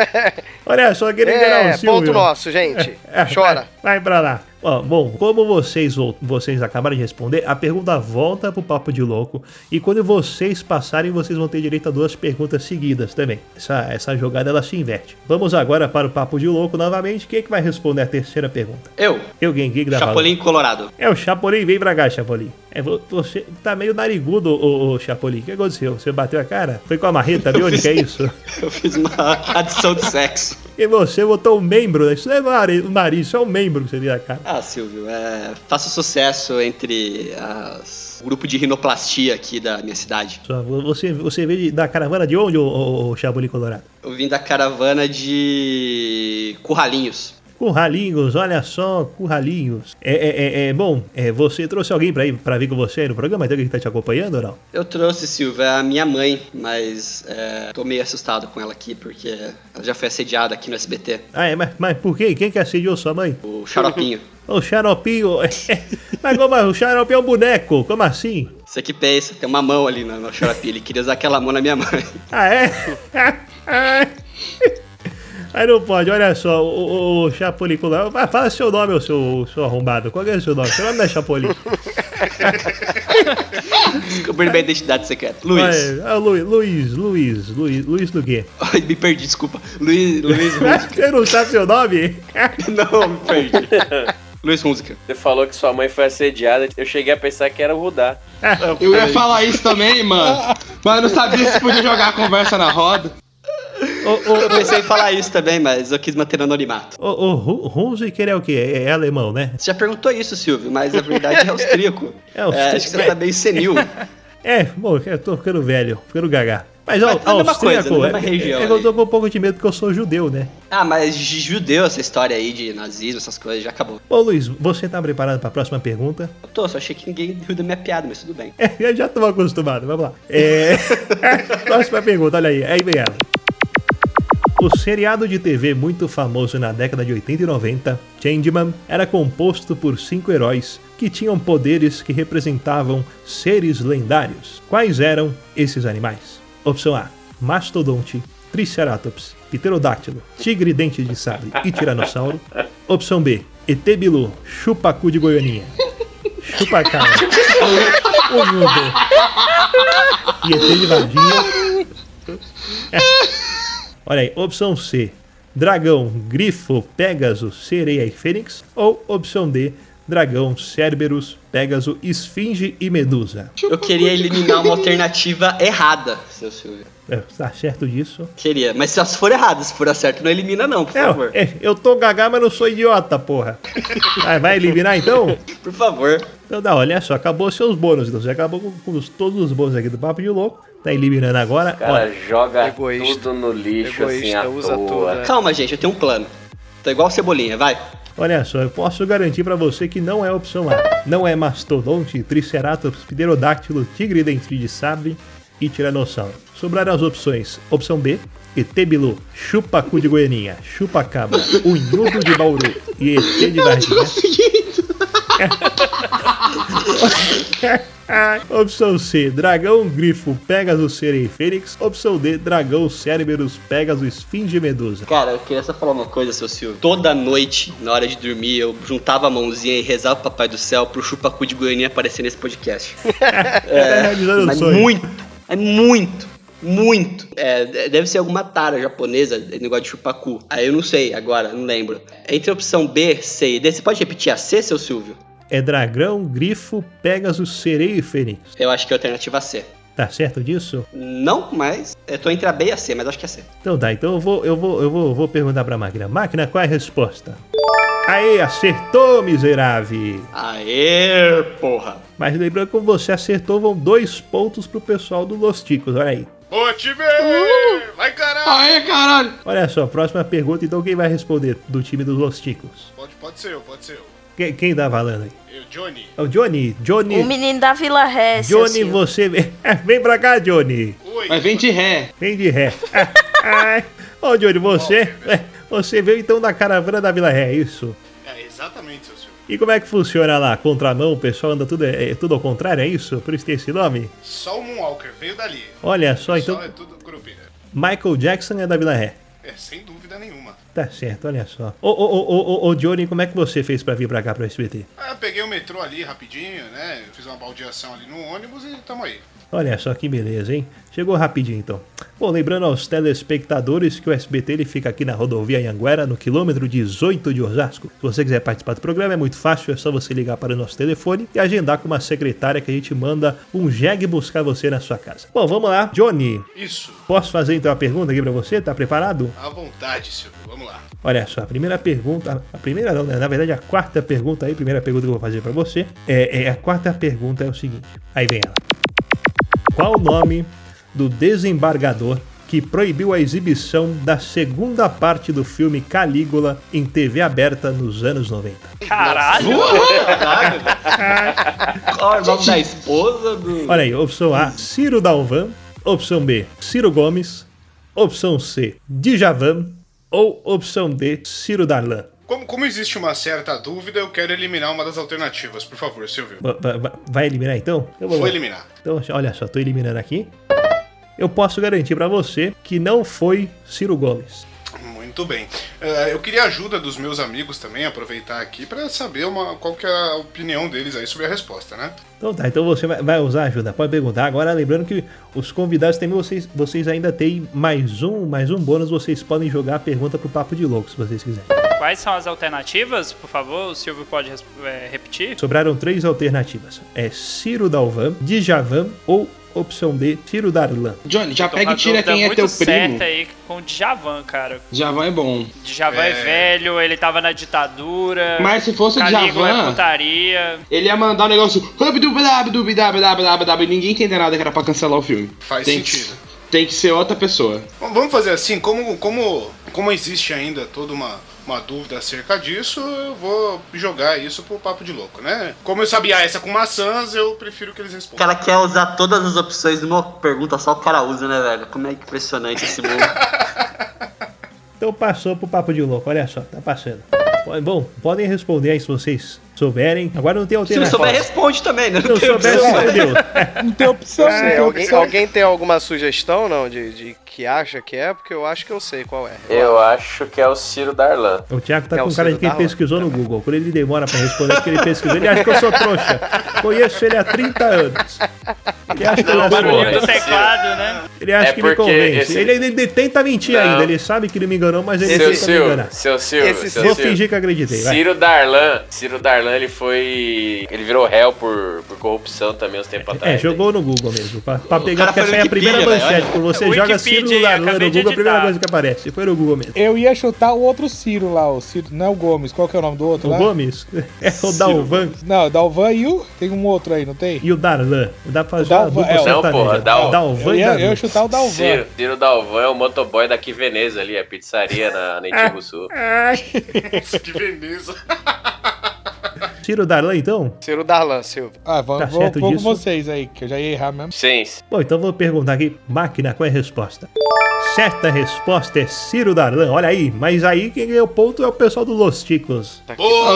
[laughs] Olha só, queria enganar É, o Silvio. ponto nosso, gente. [laughs] É, Chora. Vai, vai pra lá. Ó, bom, como vocês, vocês acabaram de responder, a pergunta volta pro Papo de Louco. E quando vocês passarem, vocês vão ter direito a duas perguntas seguidas também. Essa, essa jogada ela se inverte. Vamos agora para o Papo de Louco novamente. Quem é que vai responder a terceira pergunta? Eu, Eu, que dá Chapolin Colorado. É o Chapolin, vem pra cá, Chapolin. É, vo- você tá meio narigudo, ô, ô Chapolin. O que aconteceu? Você bateu a cara? Foi com a marreta? Que é isso? [laughs] Eu fiz uma adição de sexo. E você botou um membro, né? Isso não é nariz, nariz, isso é um membro que você tem na cara. Ah, Silvio, é, faço sucesso entre as- o grupo de rinoplastia aqui da minha cidade. Você, você veio da caravana de onde, ô, ô, ô Chapolin Colorado? Eu vim da caravana de Curralinhos. Curralinhos, olha só, Curralinhos. É, é, é, é, bom, é, você trouxe alguém pra, ir, pra vir com você aí no programa? Tem alguém que tá te acompanhando ou não? Eu trouxe, Silvio, é a minha mãe, mas é, tô meio assustado com ela aqui, porque ela já foi assediada aqui no SBT. Ah, é, mas, mas por quê? Quem que assediou sua mãe? O Xaropinho. [laughs] O Xaropinho. [laughs] mas como é? O Xaropinho é um boneco? Como assim? Você que pensa, tem uma mão ali no, no Xaropinho. Ele queria usar aquela mão na minha mãe. Ah, é? [laughs] Aí não pode, olha só, o, o, o Chapolin. Vai, Fala seu nome, ô seu, seu arrombado. Qual é o seu nome? Seu nome não é Chapolin. [laughs] Descobri minha identidade secreta. Luiz. O Luiz, Luiz, Luiz, Luiz, Luiz do quê? Ai, me perdi, desculpa. Luiz, Luiz. [laughs] Você não sabe seu nome? [laughs] Não, me perdi. Luiz Música. Você falou que sua mãe foi assediada. Eu cheguei a pensar que era o Rudá. Eu ia falar isso também, mano. Mas eu não sabia se podia jogar a conversa na roda. Eu pensei em falar isso também, mas eu quis manter no anonimato. O, o Hu- Hunziker é o quê? É, é alemão, né? Você já perguntou isso, Silvio, mas na verdade [laughs] é austríaco. É austríaco. acho que você tá meio senil. É, bom, eu tô ficando velho, ficando gaga. Mas, ó, é a mesma coisa, na mesma é- região é eu tô com um pouco de medo porque eu sou judeu, né? Ah, mas judeu, essa história aí de nazismo, essas coisas, já acabou. Ô Luiz, você tá preparado pra próxima pergunta? Eu tô, só achei que ninguém riu da minha piada, mas tudo bem. [laughs] É, eu já tô acostumado, vamos lá. É... [laughs] próxima pergunta, olha aí, aí vem ela. O seriado de TV muito famoso na década de 80 e 90, Changeman, era composto por cinco heróis que tinham poderes que representavam seres lendários. Quais eram esses animais? Opção A: Mastodonte, Triceratops, Pterodáctilo, Tigre Dente de Sabre e Tiranossauro. Opção B: ET Bilu, Chupacu de Goianinha, Chupacabra, Unudo e ET. Olha aí, opção C: Dragão, Grifo, Pégaso, Sereia e Fênix. Ou opção D: Dragão, Cerberus, Pégaso, Esfinge e Medusa. Eu queria eliminar uma alternativa errada, seu Silvio. É, tá certo disso? Queria, mas se elas forem erradas, se for a certo, não elimina não, por favor. É, eu tô gagá, mas não sou idiota, porra. Vai, vai eliminar então? [laughs] Por favor. Então dá, olha só, acabou seus bônus. Então você acabou com, com os- todos os bônus aqui do Papo de Louco. Tá eliminando agora. O cara Olha, joga Egoísta. tudo no lixo assim Egoísta, à usa toa. tudo, né? Calma, gente, eu tenho um plano. Tô igual Cebolinha, vai. olha só, eu posso garantir pra você que não é opção A. Não é mastodonte, triceratops, pterodáctilo, tigre dente de sabre e tiranossauro. Sobraram as opções. Opção B, ET Bilu, chupacu de Goianinha, chupacabra, unhudo de Bauru e ET de Varginha. [laughs] Opção C, dragão, grifo, Pegasus, sereia e fênix. Opção D, dragão, Cerberus, Pegasus, esfinge medusa. Cara, eu queria só falar uma coisa, seu Silvio. Toda noite, na hora de dormir, eu juntava a mãozinha e rezava pro Papai do Céu pro chupacu de Goiânia aparecer nesse podcast. [laughs] Tá realizando o Mas sonho. muito, é muito, muito. É, deve ser alguma tara japonesa, negócio de chupacu. Aí eu não sei agora, não lembro. Entre a opção B, C e D, você pode repetir a C, seu Silvio? É dragão, grifo, Pegasus, sereia e fênix. Eu acho que é a alternativa C. Tá certo disso? Não, mas eu tô entre a B e a C, mas acho que é C. Então tá, então eu vou, eu vou, eu vou, vou perguntar pra máquina. Máquina, qual é a resposta? Aê, acertou, miserável! Aê, porra! Mas lembrando que como você acertou, vão dois pontos pro pessoal do Los Ticos, olha aí. Ô, time! Vai, caralho! Aê, caralho! Olha só, próxima pergunta, então quem vai responder do time dos Los Ticos? Pode, pode ser eu, pode ser eu. Quem, quem tá falando aí? Johnny. É o Johnny. Johnny. O menino da Vila Ré, Johnny, você. vem- [laughs] Vem pra cá, Johnny. Oi. Mas vem de ré. Vem de ré. [laughs] Ô, Johnny, você. [laughs] Você veio então da caravana da Vila Ré, é isso? É, exatamente, seu Silvio. E como é que funciona lá? Contramão, o pessoal anda tudo, é, é tudo ao contrário, é isso? Por isso tem esse nome? Só o Moonwalker veio dali. Olha só, então. Só é tudo curupira. Michael Jackson é da Vila Ré. É, sem dúvida. Tá certo, olha só. Ô, ô, ô, ô, ô, ô, Johnny, como é que você fez pra vir pra cá, pro SBT? Ah, eu peguei o metrô ali rapidinho, né? Fiz uma baldeação ali no ônibus e tamo aí. Olha só que beleza, hein? Chegou rapidinho então. Bom, lembrando aos telespectadores que o SBT ele fica aqui na rodovia Anhanguera, no quilômetro 18 de Osasco. Se você quiser participar do programa, é muito fácil, é só você ligar para o nosso telefone e agendar com uma secretária que a gente manda um jegue buscar você na sua casa. Bom, vamos lá. Johnny, Isso. posso fazer então a pergunta aqui pra você? Tá preparado? À vontade, Silvio. Olha só, a primeira pergunta, a primeira não, né? na verdade a quarta pergunta aí, primeira pergunta que eu vou fazer pra você, é, é a quarta pergunta é o seguinte, aí vem ela. Qual o nome do desembargador que proibiu a exibição da segunda parte do filme Calígula em TV aberta nos anos 90? Caralho! Qual é o nome da esposa do. Olha aí, opção A, Ciro Dalvan, opção B, Ciro Gomes, opção C, Djavan ou opção D, Ciro Darlan? Como, como existe uma certa dúvida, eu quero eliminar uma das alternativas, por favor, Silvio. Va- va- va- Vai eliminar então? Eu Vou eliminar. Então, olha só, tô eliminando aqui. Eu posso garantir pra você que não foi Ciro Gomes. Muito bem. Eh, eu queria a ajuda dos meus amigos também, aproveitar aqui pra saber uma, qual que é a opinião deles aí sobre a resposta, né? Então tá, então você vai, usar ajuda, pode perguntar. Agora lembrando que os convidados também, vocês, vocês ainda têm mais um, mais um bônus, vocês podem jogar a pergunta pro Papo de Louco, se vocês quiserem. Quais são as alternativas, por favor? O Silvio pode é, repetir? Sobraram três alternativas. É Ciro Dalvan, Djavan ou opção D, Ciro Darlan. Johnny, já Tô pega e tira quem é teu primo. aí com o Djavan, cara. Javan é bom. Djavan é. É. velho, ele tava na ditadura. Mas se fosse o Calígula é Djavan, putaria. ele ia mandar um negócio. E Ninguém tem nada que era pra cancelar o filme. Faz Tem que- sentido. Tem que ser outra pessoa. Bom, Vamos fazer assim, como, como, como existe ainda toda uma, uma dúvida acerca disso, eu vou jogar isso pro papo de louco, né? Como eu sabia essa com maçãs, eu prefiro que eles O respondam. cara quer usar todas as opções numa pergunta, só o cara usa, né, velho? Como é que impressionante esse mundo. [laughs] Então passou pro Papo de Louco, olha só, tá passando. Bom, podem responder aí se vocês souberem. Agora não tem Se não alternativa. souber, responde também, né? Se não souber, opção. se fudeu. [laughs] Não tem opção, não É, tem alguém, opção. alguém tem alguma sugestão, não, de, de que acha que é? Porque eu acho que eu sei qual é. Eu acho que é o Ciro Darlan. O Thiago tá É o com cara de quem Darlan. pesquisou no Google. Quando ele demora pra responder, porque ele pesquisou, ele acha que eu sou trouxa. Conheço ele há 30 anos. Ele acha que eu Não, sou porra, do teclado, né? Ele acha É que me convence. esse- Ele, ele, ele tenta mentir Não. ainda. Ele sabe que ele me enganou, mas ele Seu tenta me Ciro, enganar. seu Ciro, Esse seu Vou Ciro. fingir que acreditei. Vai. Ciro Darlan, Ciro Darlan, ele foi. Ele virou réu por, por corrupção também uns tempos atrás. É, jogou no Google mesmo. Pra, pra pegar, porque essa é a primeira Wikipedia, manchete. Quando você olha. joga Wikipedia Ciro Darlan no de Google, a primeira coisa que aparece. Foi no Google mesmo. Eu ia chutar o outro Ciro lá, o Ciro, não é o Gomes, qual que é o nome do outro O lá? Gomes [laughs] é o Dalvan Não, Dalvan e o... tem um outro aí, não tem? e o Darlan. Dá pra fazer O uma Dalvan, é, o- Não, porra, Dal- Dalvan Eu e ia, eu Darlan. ia chutar o Dalvan. Ciro, Ciro Dalvan é o motoboy daqui Veneza ali, a pizzaria na, na Sul. [laughs] Que [laughs] Veneza. Ciro Darlan, então? Ciro Darlan, Silvio. Ah, vamos, Tá vou, certo vou com disso? vocês aí, que eu já ia errar mesmo. Sim. Bom, então vou perguntar aqui, máquina, qual é a resposta? Certa resposta é Ciro Darlan. Olha aí, mas aí quem ganhou o ponto é o pessoal do Los Ticos. Boa!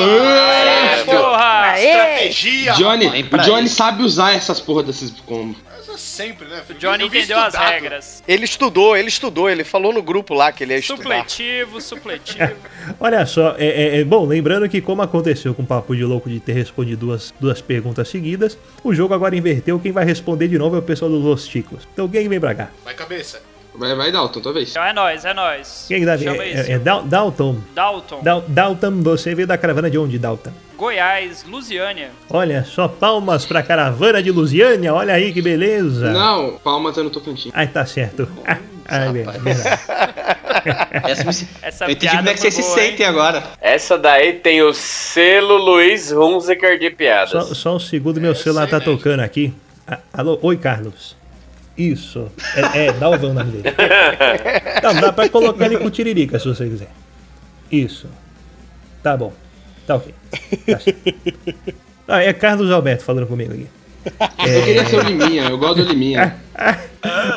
Porra! Estratégia! Johnny, o Johnny aí. sabe usar essas porra desses combos. Mas é sempre, né? O Johnny vi entendeu as estudado. regras. Ele estudou, ele estudou, ele falou no grupo lá que ele ia estudar. Supletivo, supletivo. [laughs] Olha só, é, é- é- bom, lembrando que como aconteceu com o Papo de Louco de ter respondido duas, duas perguntas seguidas, o jogo agora inverteu, quem vai responder de novo é o pessoal do Los Ticos. Então quem vem pra cá? Vai cabeça. Vai, vai, Dalton, tua vez. Então é nóis, é nóis. Quem dá? Chama É, isso. é, é Dal- Dalton. Dalton. Dal- Dalton, você veio da caravana de onde, Dalton? Goiás, Lusiânia. Olha só, palmas pra caravana de Lusiânia, olha aí que beleza. Não, palma tá no Tocantins. Ai, tá certo. Ah, [laughs] verdade. [laughs] Essa me... Essa eu entendi como é que vocês se sentem agora. Essa daí tem o selo Luiz Hunziker de piadas. Só, só um segundo, meu celular tá tocando aqui. Ah, alô, oi, Carlos. Isso. É, é Dalvan o nome dele. [laughs] Não, dá pra colocar ele com tiririca, se você quiser. Isso. Tá bom. Tá ok. Tá. [laughs] Ah, é Carlos Alberto falando comigo aqui. Eu queria ser o Liminha, eu gosto do Liminha.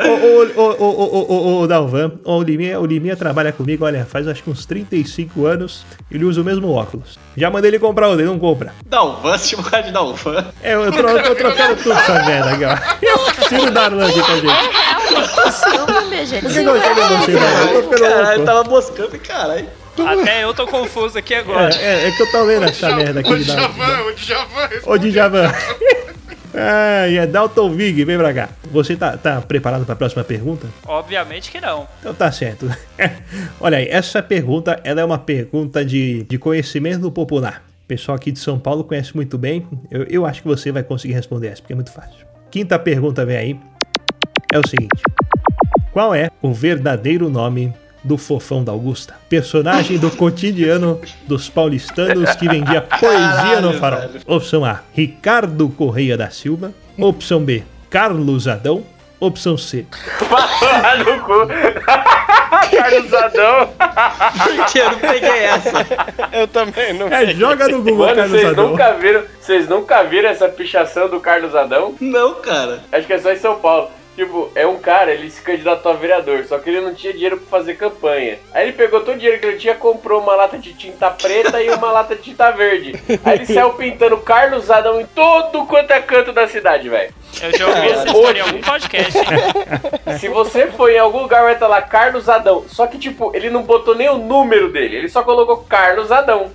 Ô, ô, ô, ô, ô, ô, ô, Dalvan, o Liminha, o Liminha trabalha comigo, olha, faz acho que uns 35 anos. Ele usa o mesmo óculos. Já mandei ele comprar o dele, não compra. Dalvan, se chama o cara de Dalvan. É, eu, tro eu tô trocando tudo essa merda aqui, ó. Tira o Darlan aqui com a gente. É o minha gente. Por que eu tô vendo você, Darlan? Eu tô ficando Caralho, louco. tava moscando e caralho. Até eu tô confuso aqui agora. É, é, é que eu tô lendo essa merda aqui. O. Djavan, o Djavan. Ô, Djavan. Ah, é Dalton Vig, vem pra cá. Você tá, tá preparado pra próxima pergunta? Obviamente que não. Então tá certo. [laughs] Olha aí, essa pergunta ela é uma pergunta de, de conhecimento popular. O pessoal aqui de São Paulo conhece muito bem. Eu, eu acho que você vai conseguir responder essa, porque é muito fácil. Quinta pergunta vem aí. É o seguinte: Qual é o verdadeiro nome do Fofão da Augusta? Personagem do cotidiano dos paulistanos que vendia poesia no farol. velho. Opção A: Ricardo Correia da Silva. Opção B: Carlos Adão. Opção C: Vai no cu. [laughs] Carlos Adão. Porque eu não peguei essa. Eu também não. É, joga no Google Mano, Carlos vocês Adão. nunca viram, vocês nunca viram essa pichação do Carlos Adão? Não, cara. Acho que é só em São Paulo. Tipo, é um cara, ele se candidatou a vereador, só que ele não tinha dinheiro pra fazer campanha. Aí ele pegou todo o dinheiro que ele tinha, comprou uma lata de tinta preta e uma lata de tinta verde. Aí ele saiu pintando Carlos Adão em todo quanto é canto da cidade, velho. Eu já ouvi essa história em algum podcast. hein? Se você for em algum lugar, vai estar lá Carlos Adão. Só que, tipo, ele não botou nem o número dele, ele só colocou Carlos Adão.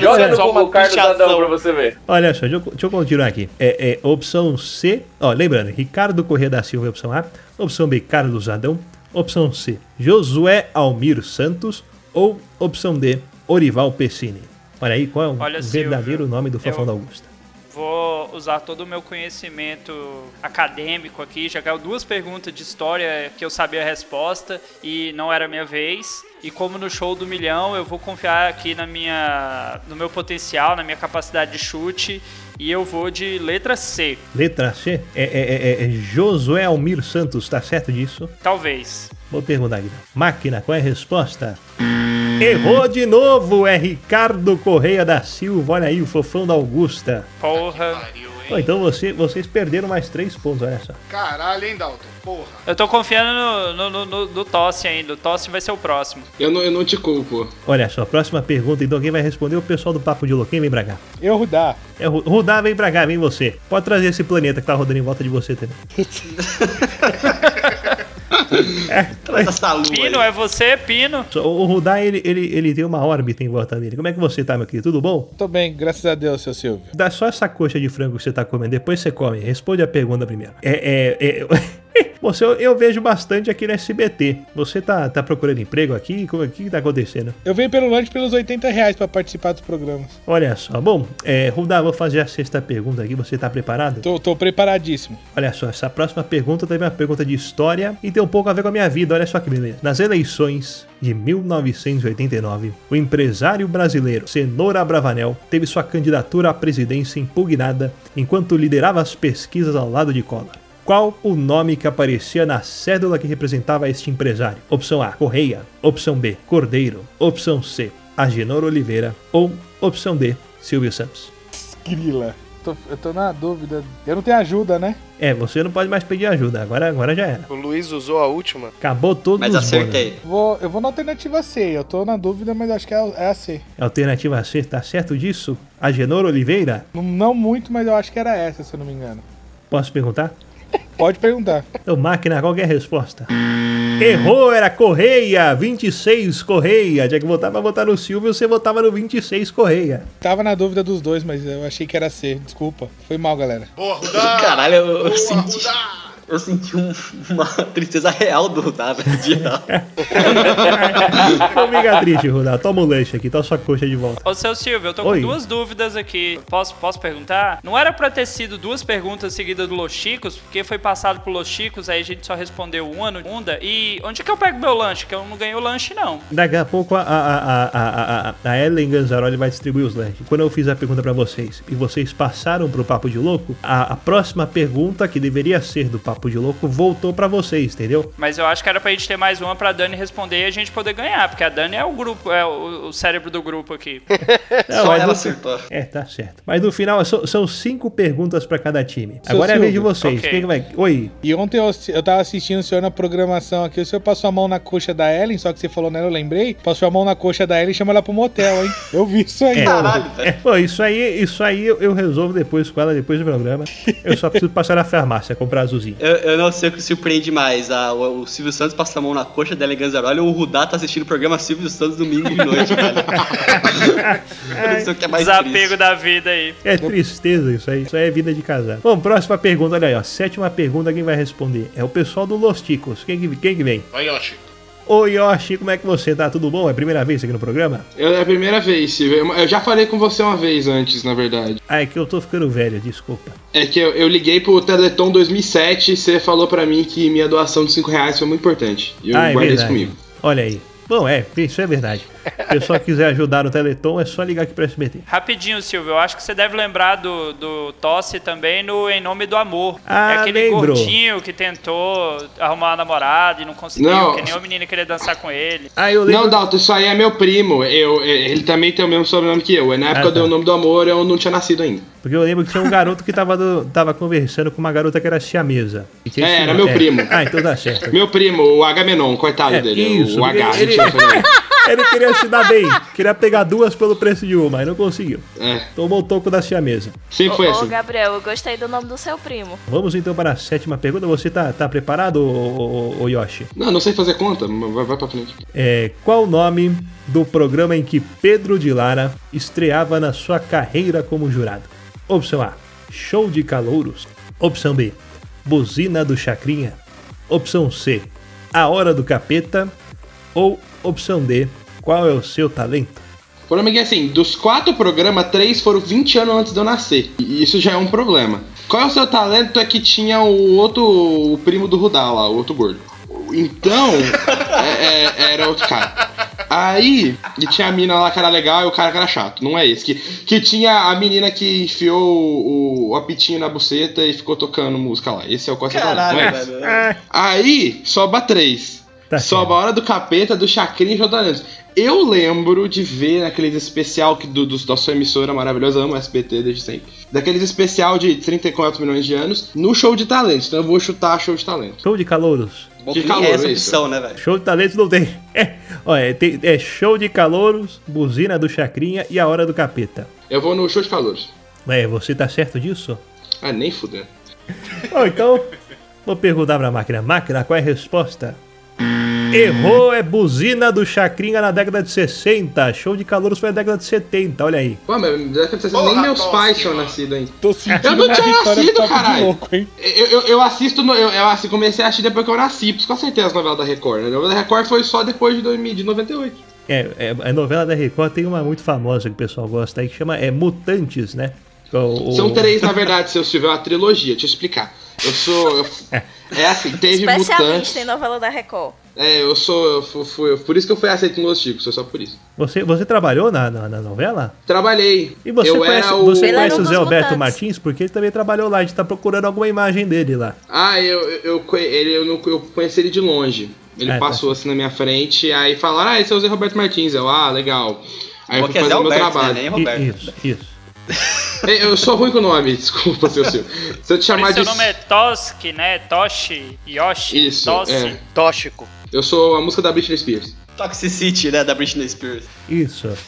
Joga no só Google uma Carlos. Adão pra você ver. Olha só, deixa eu, deixa eu continuar aqui. É, é, opção C, ó, lembrando, Ricardo Corrêa da Silva é a opção A. Opção B, Carlos Adão. Opção C, Josué Almir Santos. Ou opção D, Orival Pessini. Olha aí, qual é o Olha, verdadeiro Silvio, nome do Fofão eu- da Augusta? Vou usar todo o meu conhecimento acadêmico aqui. Já caiu duas perguntas de história que eu sabia a resposta e não era minha vez. E como no show do milhão, eu vou confiar aqui na minha, no meu potencial, na minha capacidade de chute. E eu vou de letra C, Letra C, é, é- é- é Josué Almir Santos, tá certo disso? talvez. Vou perguntar aqui. Máquina, qual é a resposta? Errou de novo, é Ricardo Correia da Silva. Olha aí, o Fofão da Augusta. Porra. Pô, então você, vocês perderam mais três pontos, olha só. Caralho, hein, Dalton? Porra. Eu tô confiando no, no, no, no, no Tosse ainda. O Tosse vai ser o próximo. Eu não, eu não te culpo. Olha só, próxima pergunta, então quem vai responder é o pessoal do Papo de Louco. Quem vem pra cá? Eu, Rudá. É Rudá, vem pra cá, vem você. Pode trazer esse planeta que tá rodando em volta de você também. [laughs] [laughs] é, lua Pino, aí. é você, Pino? o Rudá, ele, ele, ele tem uma órbita em volta dele. Como é que você tá, meu querido? Tudo bom? Tô bem, graças a Deus, seu Silvio. Dá só essa coxa de frango que você tá comendo, depois você come. Responde a pergunta primeiro. É, é, é... [laughs] Você, eu, eu vejo bastante aqui no SBT. Você tá, tá procurando emprego aqui? Como é que tá acontecendo? Eu venho pelo lanche pelos 80 reais pra participar dos programas. Olha só. Bom, é, Rudá, vou fazer a sexta pergunta aqui. Você tá preparado? Tô, tô preparadíssimo. Olha só, essa próxima pergunta também é uma pergunta de história e tem um pouco a ver com a minha vida. Olha só que beleza. Nas eleições de 1989, o empresário brasileiro Cenoura Bravanel teve sua candidatura à presidência impugnada enquanto liderava as pesquisas ao lado de Collor. Qual o nome que aparecia na cédula que representava este empresário? Opção A, Correia. Opção B, Cordeiro. Opção C, Agenor Oliveira. Ou opção D, Silvio Santos. Grila. Tô- eu tô na dúvida. Eu não tenho ajuda, né? É, você não pode mais pedir ajuda. Agora, agora já era. O Luiz usou a última. Acabou todos Mas acertei. Vou, eu vou na alternativa C. Eu tô na dúvida, mas acho que é, é a C. Alternativa C, tá certo disso? Agenor Oliveira? Não, não muito, mas eu acho que era essa, se eu não me engano. Posso perguntar? Pode perguntar. Então, máquina, qual que é a resposta? Errou, era Correia, 26 Correia. Já que votar pra votar no Silvio, você votava no 26 Correia. Tava na dúvida dos dois, mas eu achei que era C. Desculpa. Foi mal, galera. Rudá! Caralho, eu, eu senti. Eu senti um- uma [laughs] tristeza real do Rudá, velho. de real. [laughs] Não fica triste, Rudá. Toma um lanche aqui, toma sua coxa de volta. Ô, seu Silvio, eu tô Oi. com duas dúvidas aqui. Posso, posso perguntar? Não era pra ter sido duas perguntas seguidas do Los Chicos, porque foi passado pro Los Chicos, aí a gente só respondeu uma no Onda. E onde que eu pego meu lanche? Que eu não ganhei o lanche, não. Daqui a pouco a, a, a, a, a, a Ellen Ganzaroli vai distribuir os lanches. Quando eu fiz a pergunta pra vocês e vocês passaram pro Papo de Louco, a, a próxima pergunta, que deveria ser do Papo de Louco, voltou pra vocês, entendeu? Mas eu acho que era pra gente ter mais uma pra Dani responder e a gente poder ganhar, porque a Dani é o grupo, é o, o cérebro do grupo aqui. [laughs] Não, Só ela acertou. É, tá certo. Mas no final são, são cinco perguntas pra cada time. Seu Agora é a vez de Silvio. vocês. Ok. Quem que vai? Oi. E ontem eu, eu tava assistindo o senhor na programação aqui. O senhor passou a mão na coxa da Ellen, só que você falou nela, eu lembrei. Passou a mão na coxa da Ellen e chamou ela pro motel, hein? [laughs] Eu vi isso aí. É. Caralho, velho. É, pô, isso aí, isso aí eu, eu resolvo depois com ela, depois do programa. Eu só preciso passar na farmácia, comprar azulzinho. [laughs] Eu, eu não sei o que surpreende mais. A, o, o Silvio Santos passa a mão na coxa da Eleganzaroli ou o Rudá tá assistindo o programa Silvio Santos domingo de noite, velho. [laughs] Isso que é mais Desapego triste. da vida aí. É tristeza isso aí. Isso aí é vida de casar. Bom, próxima pergunta, olha aí, ó. Sétima pergunta, quem vai responder? É o pessoal do Los Ticos. Quem que, quem que vem? Vai, Yoshi. Oi, Yoshi, como é que você tá? Tudo bom? É a primeira vez aqui no programa? Eu, é a primeira vez. Eu- já falei com você uma vez antes, na verdade. Ah, é que eu tô ficando velho, desculpa. É que eu, eu liguei pro Teleton 2007 e você falou pra mim que minha doação de 5 reais foi muito importante. E eu ah, é guardei isso verdade. comigo. Olha aí. Bom, é, isso é verdade. Se o pessoal quiser ajudar no Teleton, é só ligar aqui pro SBT. Rapidinho, Silvio, eu acho que você deve lembrar do, do Tosse também no Em Nome do Amor. Ah, é aquele lembro. gordinho que tentou arrumar uma namorada e não conseguiu, Não. que nem o menino queria dançar com ele. Ah, eu lembro. Não, Dalton, isso aí é meu primo. Eu, ele também tem o mesmo sobrenome que eu. Na época Ah, eu dei tá. o nome do amor, eu não tinha nascido ainda. Porque eu lembro que tinha um garoto que tava, do- tava conversando com uma garota que era siamesa. E tinha É, era meu primo. Ah, então tá certo. Meu primo, o Agamenon, coitado É, dele. isso, o H, ele- ele. [laughs] Ele queria se dar bem, queria pegar duas pelo preço de uma, mas não conseguiu. É, Tomou o toco da siamesa. sempre Ô, foi ô, assim. Gabriel, eu gostei do nome do seu primo. Vamos então para a sétima pergunta. Você tá, tá preparado, ô, ô- ô Yoshi? Não, não sei fazer conta, mas vai, vai pra frente. É, qual o nome do programa em que Pedro de Lara estreava na sua carreira como jurado? Opção A: Show de Calouros. Opção B: Buzina do Chacrinha. Opção C: A Hora do Capeta. Ou opção D: Qual é o seu talento? O problema é que, assim, dos quatro programas, três foram 20 anos antes de eu nascer. E isso já é um problema. Qual é o seu talento? É que tinha o outro, o primo do Rudá lá, o outro gordo. Então, é- é- era outro cara. Aí, e tinha a mina lá que era legal e o cara que era chato. Não é esse. Que, que tinha a menina que enfiou o, o apitinho na buceta e ficou tocando música lá. Esse é o qual o seu talento, não é Caralho, velho. Aí, sobra três. Tá Sob a hora do capeta, do Chacrinha e João Talentos. Eu lembro de ver naqueles especial que do, do- da sua emissora maravilhosa, amo o SBT desde sempre. Daqueles especial de 34 milhões de anos, no show de talentos. Então eu vou chutar show de talentos. Show de calouros. Bom nem calor, é essa isso. opção, né, velho? Show de talentos não tem. É, olha, tem, é show de calouros, buzina do Chacrinha e a hora do capeta. Eu vou no show de calores. É, você tá certo disso? Ah, nem fudendo. Bom, então, vou perguntar pra máquina. Máquina, qual é a resposta? Errou, é buzina do Chacrinha na década de 60. Show de calouros foi na década de 70, olha aí. Pô, mas década de 60, nem Porra, meus Toski, pais tinham nascido ainda. Tô sentindo Eu não tinha nascido, caralho. louco, hein? Eu, eu, eu assisto, no, eu, eu assim, comecei a assistir depois que eu nasci, por isso que eu acertei as novelas da Record. né? A novela da Record foi só depois de, 2000, de 98. É, é, a novela da Record tem uma muito famosa que o pessoal gosta aí, que chama é, Mutantes, né? O- o- São três, na verdade, seu Silvio, é uma trilogia, deixa eu explicar. Eu sou. eu- [laughs] é assim, teve Especialista mutantes. em novela da Record. É, eu sou. Eu fui, fui- por isso que eu fui aceito no Los Chicos, só por isso. Você, você trabalhou na, na, na novela? Trabalhei. E você eu conhece, era o. você conhece o Zé Alberto mutantes. Martins? Porque ele também trabalhou lá, a gente tá procurando alguma imagem dele lá. Ah, eu, eu, eu, ele, eu, não- eu conheci ele de longe. Ele Ah, tá. passou assim na minha frente, aí falaram, ah, esse é o Zé Roberto Martins. Eu, ah, legal. Aí eu Porque fui é fazer o meu Alberto, né? trabalho. Nem I- Roberto. Isso, isso. [laughs] É, Eu sou ruim com o nome, [laughs] desculpa, seu Silvio. Se eu te chamar de. seu nome é Toski, né? Toshi, Yoshi, Isso, Toshi. é. Tóxico. Eu sou a música da Britney Spears. Toxicity, né? Da Britney Spears. Isso. [laughs]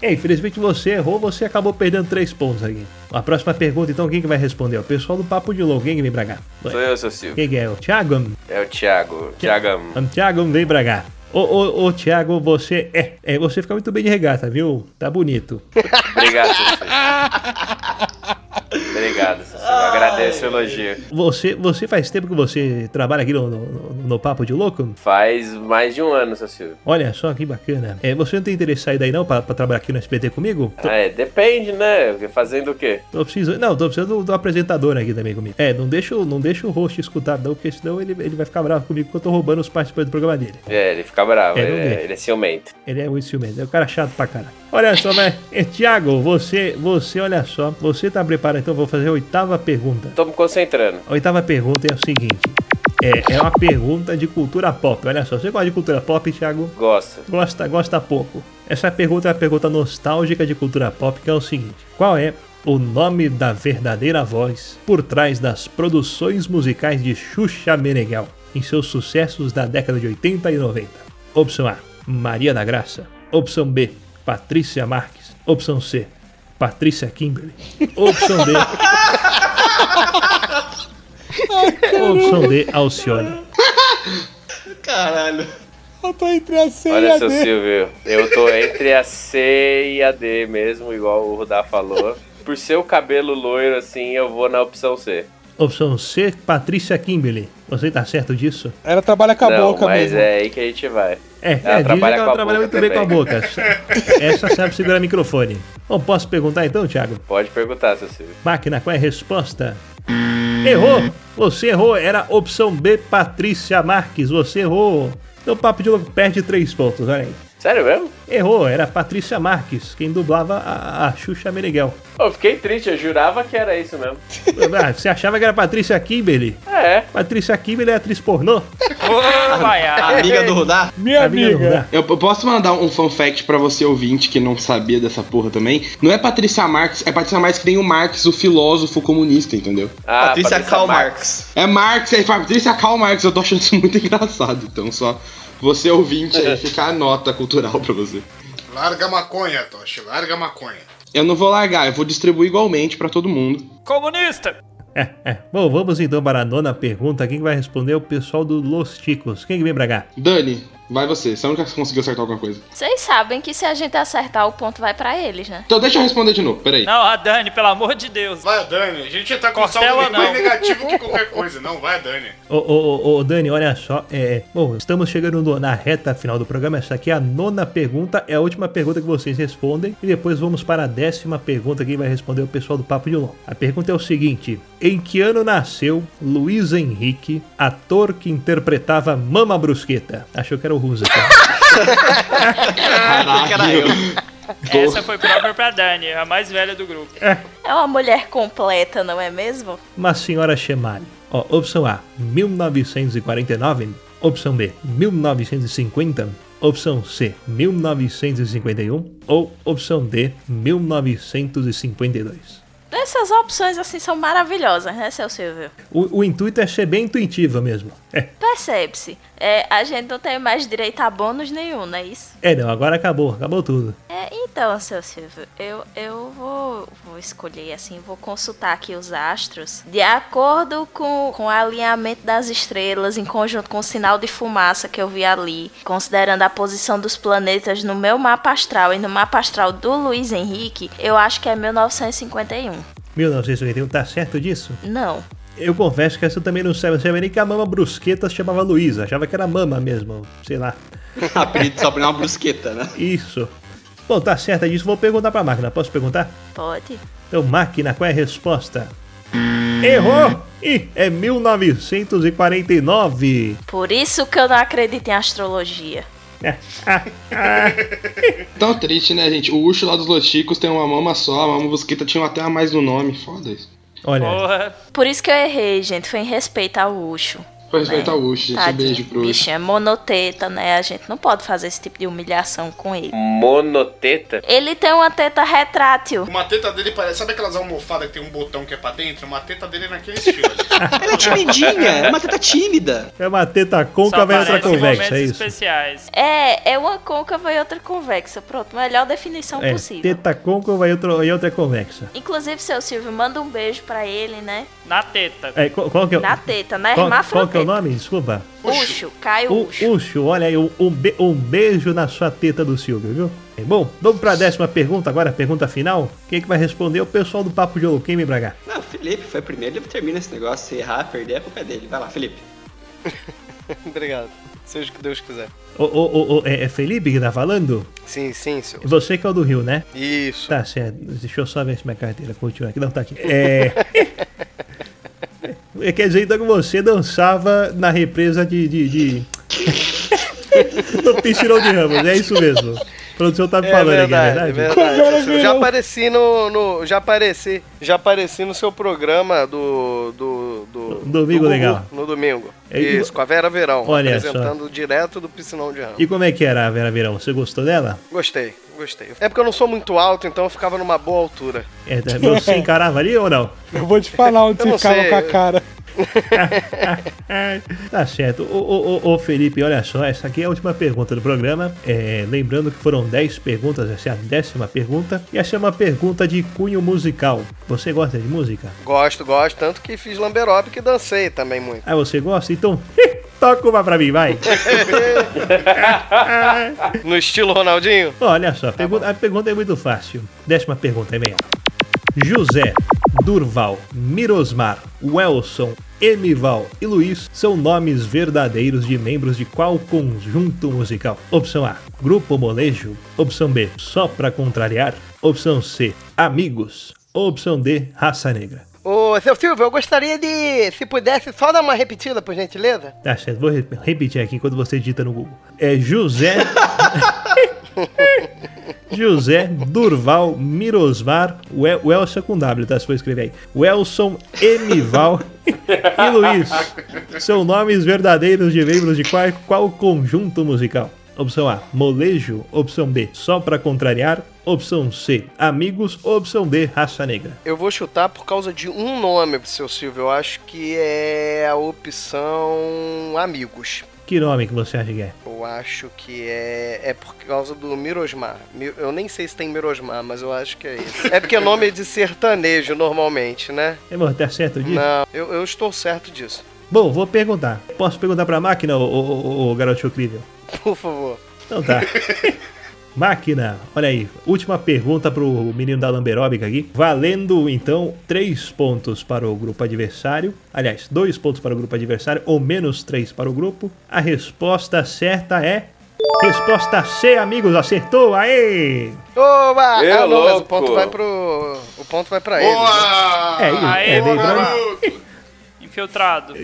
É, infelizmente você errou, você acabou perdendo três pontos aqui. A próxima pergunta, então, quem que vai responder? O pessoal do Papo de Louco, quem que vem pra cá? Sou eu, seu Silvio. Quem que é? O Thiago? É o Thiago. Thiagão. O Thiago vem pra cá. Ô, ô, ô, Thiago, você é, é. Você fica muito bem de regata, viu? Tá bonito. Obrigado. [laughs] Obrigado, Silvio. Agradeço o elogio. Você, você faz tempo que você trabalha aqui no, no, no Papo de Louco? Faz mais de um ano, Silvio. Olha só que bacana. É, você não tem interesse em sair daí não pra, pra trabalhar aqui no SBT comigo? Ah, é, depende, né? Fazendo o quê? tô precisando. Não, tô precisando do, do apresentador aqui também comigo. É, não deixa, o- não deixa o host escutar, não, porque senão ele, ele vai ficar bravo comigo porque eu tô roubando os participantes do programa dele. É, ele fica bravo, É, ele, é, ele é ciumento. Ele é muito ciumento, é um cara chato pra caralho. Olha só, mas, [laughs] Thiago, você, você, olha só, você tá preparado, então vou fazer a oitava pergunta. Tô me concentrando. A oitava pergunta é o seguinte: é, é uma pergunta de cultura pop. Olha só, você gosta de cultura pop, Thiago? Gosta. Gosta, gosta pouco. Essa pergunta é uma pergunta nostálgica de cultura pop, que é o seguinte: Qual é o nome da verdadeira voz por trás das produções musicais de Xuxa Meneghel em seus sucessos da década de 80 e 90? Opção A: Maria da Graça. Opção B: Patrícia Marques. Opção C: Patrícia Kimberly. Opção D. Opção D: Alcione. Caralho. Eu tô entre a C e Olha, a seu D. Silvio, eu tô entre a C e a D mesmo, igual o Rudá falou. Por ser o cabelo loiro assim, eu vou na opção C. Opção C: Patrícia Kimberly. Você tá certo disso? Ela trabalha com a Não, boca mas mesmo. é aí que a gente vai. É, Ela é dizem que trabalha ela trabalha muito bem com a também. boca. Essa sabe segurar microfone. Bom, posso perguntar então, Thiago? Pode perguntar, seu Silvio. Máquina, qual é a resposta? Errou! Você errou, era opção B, Patrícia Marques. Você errou. Então Papo de Louco perde três pontos, olha aí. Sério mesmo? Errou, era Patrícia Marques, quem dublava a, a Xuxa Meneghel. Eu fiquei triste, eu jurava que era isso mesmo. [laughs] Ah, você achava que era Patrícia Kimberly? É. Patrícia Kimberly é atriz pornô? Ô, vaiado. Amiga do Rudá? Minha Amiga amiga. Eu, eu posso mandar um fun fact pra você ouvinte que não sabia dessa porra também? Não é Patrícia Marx, é Patrícia Marx que tem o Marx, o filósofo comunista, entendeu? Ah, Patrícia Karl Marx. É Marx, é Patrícia Karl Marx, eu tô achando isso muito [laughs] engraçado. Então só você ouvinte aí, fica a nota cultural pra você. Larga a maconha, Toshi. Larga a maconha. Eu não vou largar, eu vou distribuir igualmente pra todo mundo. Comunista! É, é. Bom, vamos então para a nona pergunta. Quem vai responder é o pessoal do Los Chicos. Quem que vem pra cá? Dani, vai você. Você nunca conseguiu acertar alguma coisa. Vocês sabem que se a gente acertar, o ponto vai pra eles, né? Então deixa eu responder de novo, peraí. Não, a Dani, pelo amor de Deus. Vai a Dani. A gente tá com saldo mais negativo que qualquer coisa. Não, vai a Dani. Ô, ô, ô, ô, Dani, olha só. É, bom, estamos chegando no- na reta final do programa. Essa aqui é a nona pergunta. É a última pergunta que vocês respondem. E depois vamos para a décima pergunta. Quem vai responder é o pessoal do Papo de Lon. A pergunta é o seguinte: Em que ano nasceu Luiz Henrique, ator que interpretava Mama Brusqueta? Achou que era o Tá? Eu. Essa foi própria pra Dani, a mais velha do grupo. É uma mulher completa, não é mesmo? Uma senhora Chemali. Ó, opção A, 1949. Opção B, 1950. Opção C, 1951. Ou opção D, 1952. Essas opções, assim, são maravilhosas, né, seu Silvio? O, o intuito é ser bem intuitiva mesmo. É, Percebe-se. É, a gente não tem mais direito a bônus nenhum, não é isso? é não, agora acabou, acabou tudo. É, então, seu Silvio, eu, eu vou, vou escolher assim, vou consultar aqui os astros de acordo com, com o alinhamento das estrelas em conjunto com o sinal de fumaça que eu vi ali, considerando a posição dos planetas no meu mapa astral e no mapa astral do Luiz Henrique, eu acho que é 1951. 1951, tá certo disso? Não. Eu confesso que essa eu também não sabe. Eu sabia nem que a mama brusqueta se chamava Luísa. Achava que era mama mesmo, sei lá. [laughs] Apelido só pra uma brusqueta, né? Isso. Bom, tá certo disso. Vou perguntar pra máquina. Posso perguntar? Pode. Então, máquina, qual é a resposta? Errou! Ih, é 1949. Por isso que eu não acredito em astrologia. [laughs] Tão triste, né, gente? O Ucho lá dos Loticos tem uma mama só, a mama brusqueta tinha até a mais no nome. Foda isso. Olha, Porra. Por isso que eu errei, gente. Foi em respeito ao Ucho. Foi respeitar o Ucho, gente. Um beijo pro Ucho. Bicho é monoteta, né? A gente não pode fazer esse tipo de humilhação com ele. Monoteta? Ele tem uma teta retrátil. Uma teta dele parece. Sabe aquelas almofadas que tem um botão que é pra dentro? Uma teta dele é naquele estilo. Ela [laughs] é timidinha, é uma teta tímida. é uma teta côncava e outra convexa, é isso? especiais. É, é uma côncava e outra convexa. Pronto, melhor definição É, possível. teta côncava e outra, e outra convexa. Inclusive, seu Silvio, manda um beijo pra ele, né? Na teta. É, qual, qual que é o... Na teta, na Qual, qual é o hermafrodita. nome? Desculpa. Ucho, Caio O Ucho. Ucho, olha aí, um, be- um beijo na sua teta do Silvio, viu? É Bom, vamos pra décima pergunta agora, pergunta final. Quem que vai responder? O pessoal do Papo de pra cá? Não, o Felipe foi primeiro, ele termina esse negócio. Se errar, perder, a culpa é dele. Vai lá, Felipe. [laughs] Obrigado. Seja o que Deus quiser. Ô, ô, ô, ô, é, é Felipe que tá falando? Sim, sim, seu. Você que é o do Rio, né? Isso. Tá certo. Deixa eu só ver se minha carteira continua aqui. Não, tá aqui. [laughs] É. É, Quer dizer, então que você dançava na represa de. de, de... [laughs] no piscinão de Ramos, é isso mesmo. O produção tá me É falando aqui, é verdade, é verdade? verdade. seu. Já apareci no, no- já apareci, já apareci no seu programa do do, do Domingo do Legal. no domingo. É, Isso, com a Vera Verão, Olha apresentando direto do piscinão de ramo. E como é que era a Vera Verão? Você gostou dela? Gostei, gostei. É porque eu não sou muito alto, então eu ficava numa boa altura. É, você encarava ali ou não? Eu vou te falar onde Eu você ficava sei, com a eu- cara. [laughs] Tá certo. Ô, ô, ô, Felipe, olha só, essa aqui é a última pergunta do programa. É, lembrando que foram 10 perguntas, essa é a décima pergunta. E essa é uma pergunta de cunho musical. Você gosta de música? Gosto, gosto, tanto que fiz lamberóbica e dancei também muito. Ah, você gosta? Então, [laughs] toca uma pra mim, vai. [laughs] No estilo Ronaldinho? Olha só, a pergunta, a pergunta é muito fácil. Décima pergunta, é meia. José, Durval, Mirosmar, Welson, Emival e Luiz são nomes verdadeiros de membros de qual conjunto musical? Opção A, Grupo Molejo. Opção B, Só Pra Contrariar. Opção C, Amigos. Opção D, Raça Negra. Ô, seu Silvio, eu gostaria de, se pudesse, só dar uma repetida, por gentileza. Tá certo, vou re- repetir aqui enquanto você digita no Google. É José. [laughs] [laughs] José Durval Mirosmar, Wel Welson com W, tá? Se for escrever aí. Welson Emival e Luiz. São nomes verdadeiros de membros de qual, qual conjunto musical? Opção A, molejo. Opção B, só pra contrariar. Opção C, amigos. Opção D, raça negra. Eu vou chutar por causa de um nome, seu Silvio. Eu acho que é a opção Amigos. Que nome que você acha que é? Eu acho que é, é por causa do Mirosmar. Mi- Eu nem sei se tem Mirosmar, mas eu acho que é isso. É porque é nome de sertanejo normalmente, né? É, mano, tá certo disso? Não, eu, eu estou certo disso. Bom, vou perguntar. Posso perguntar pra máquina, ô garoto incrível? Por favor. Então tá. [laughs] Máquina, olha aí, última pergunta pro menino da Lamberóbica aqui. Valendo então três pontos para o grupo adversário. Aliás, dois pontos para o grupo adversário, ou menos três para o grupo. A resposta certa é. Resposta C, amigos, acertou! Aê! Oba! Ê, ah, não, mas o ponto vai pro. O ponto vai pra ele. né? Boa! É, isso, Aê, é,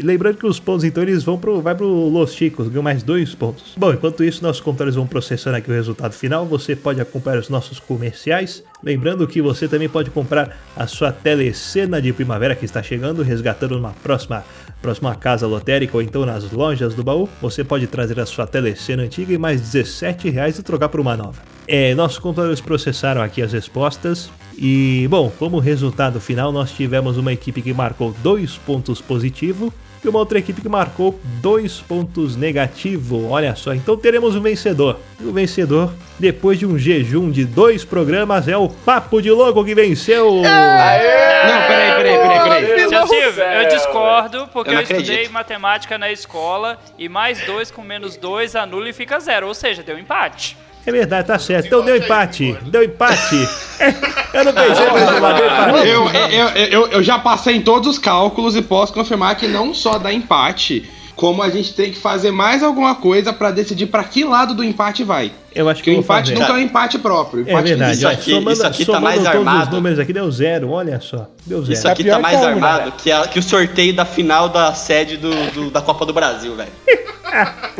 lembrando, que os pontos, então, eles vão pro, vai pro Los Chicos, ganham mais dois pontos. Bom, enquanto isso, nossos computadores vão processando aqui o resultado final. Você pode acompanhar os nossos comerciais. Lembrando que você também pode comprar a sua telecena de primavera que está chegando, resgatando numa próxima, próxima casa lotérica ou então nas lojas do baú. Você pode trazer a sua telecena antiga e mais 17 reais e trocar por uma nova. É, nossos computadores processaram aqui as respostas. E, bom, como resultado final, nós tivemos uma equipe que marcou dois pontos positivo e uma outra equipe que marcou dois pontos negativo. Olha só, então teremos um vencedor. E o vencedor, depois de um jejum de dois programas, é o Papo de Louco que venceu. Não, peraí, peraí, peraí, peraí. Seu Silvio, céu, eu discordo, porque Eu eu, estudei acredito. matemática na escola e mais dois com menos dois anula e fica zero. Ou seja, deu empate. É verdade, tá certo. Então deu empate. Deu empate. [laughs] Eu não pensei, mas. Eu, eu, eu, eu já passei em todos os cálculos e posso confirmar que não só dá empate, como a gente tem que fazer mais alguma coisa pra decidir pra que lado do empate vai. Eu acho que Porque o empate fazer. nunca é um empate próprio. É Empate verdade, Isso aqui- somando, isso aqui tá mais todos os armado. números aqui deu zero, olha só. Deu zero. Isso aqui pior tá mais que unha, armado que, a- que o sorteio da final da sede do, do- da Copa do Brasil, velho. [laughs]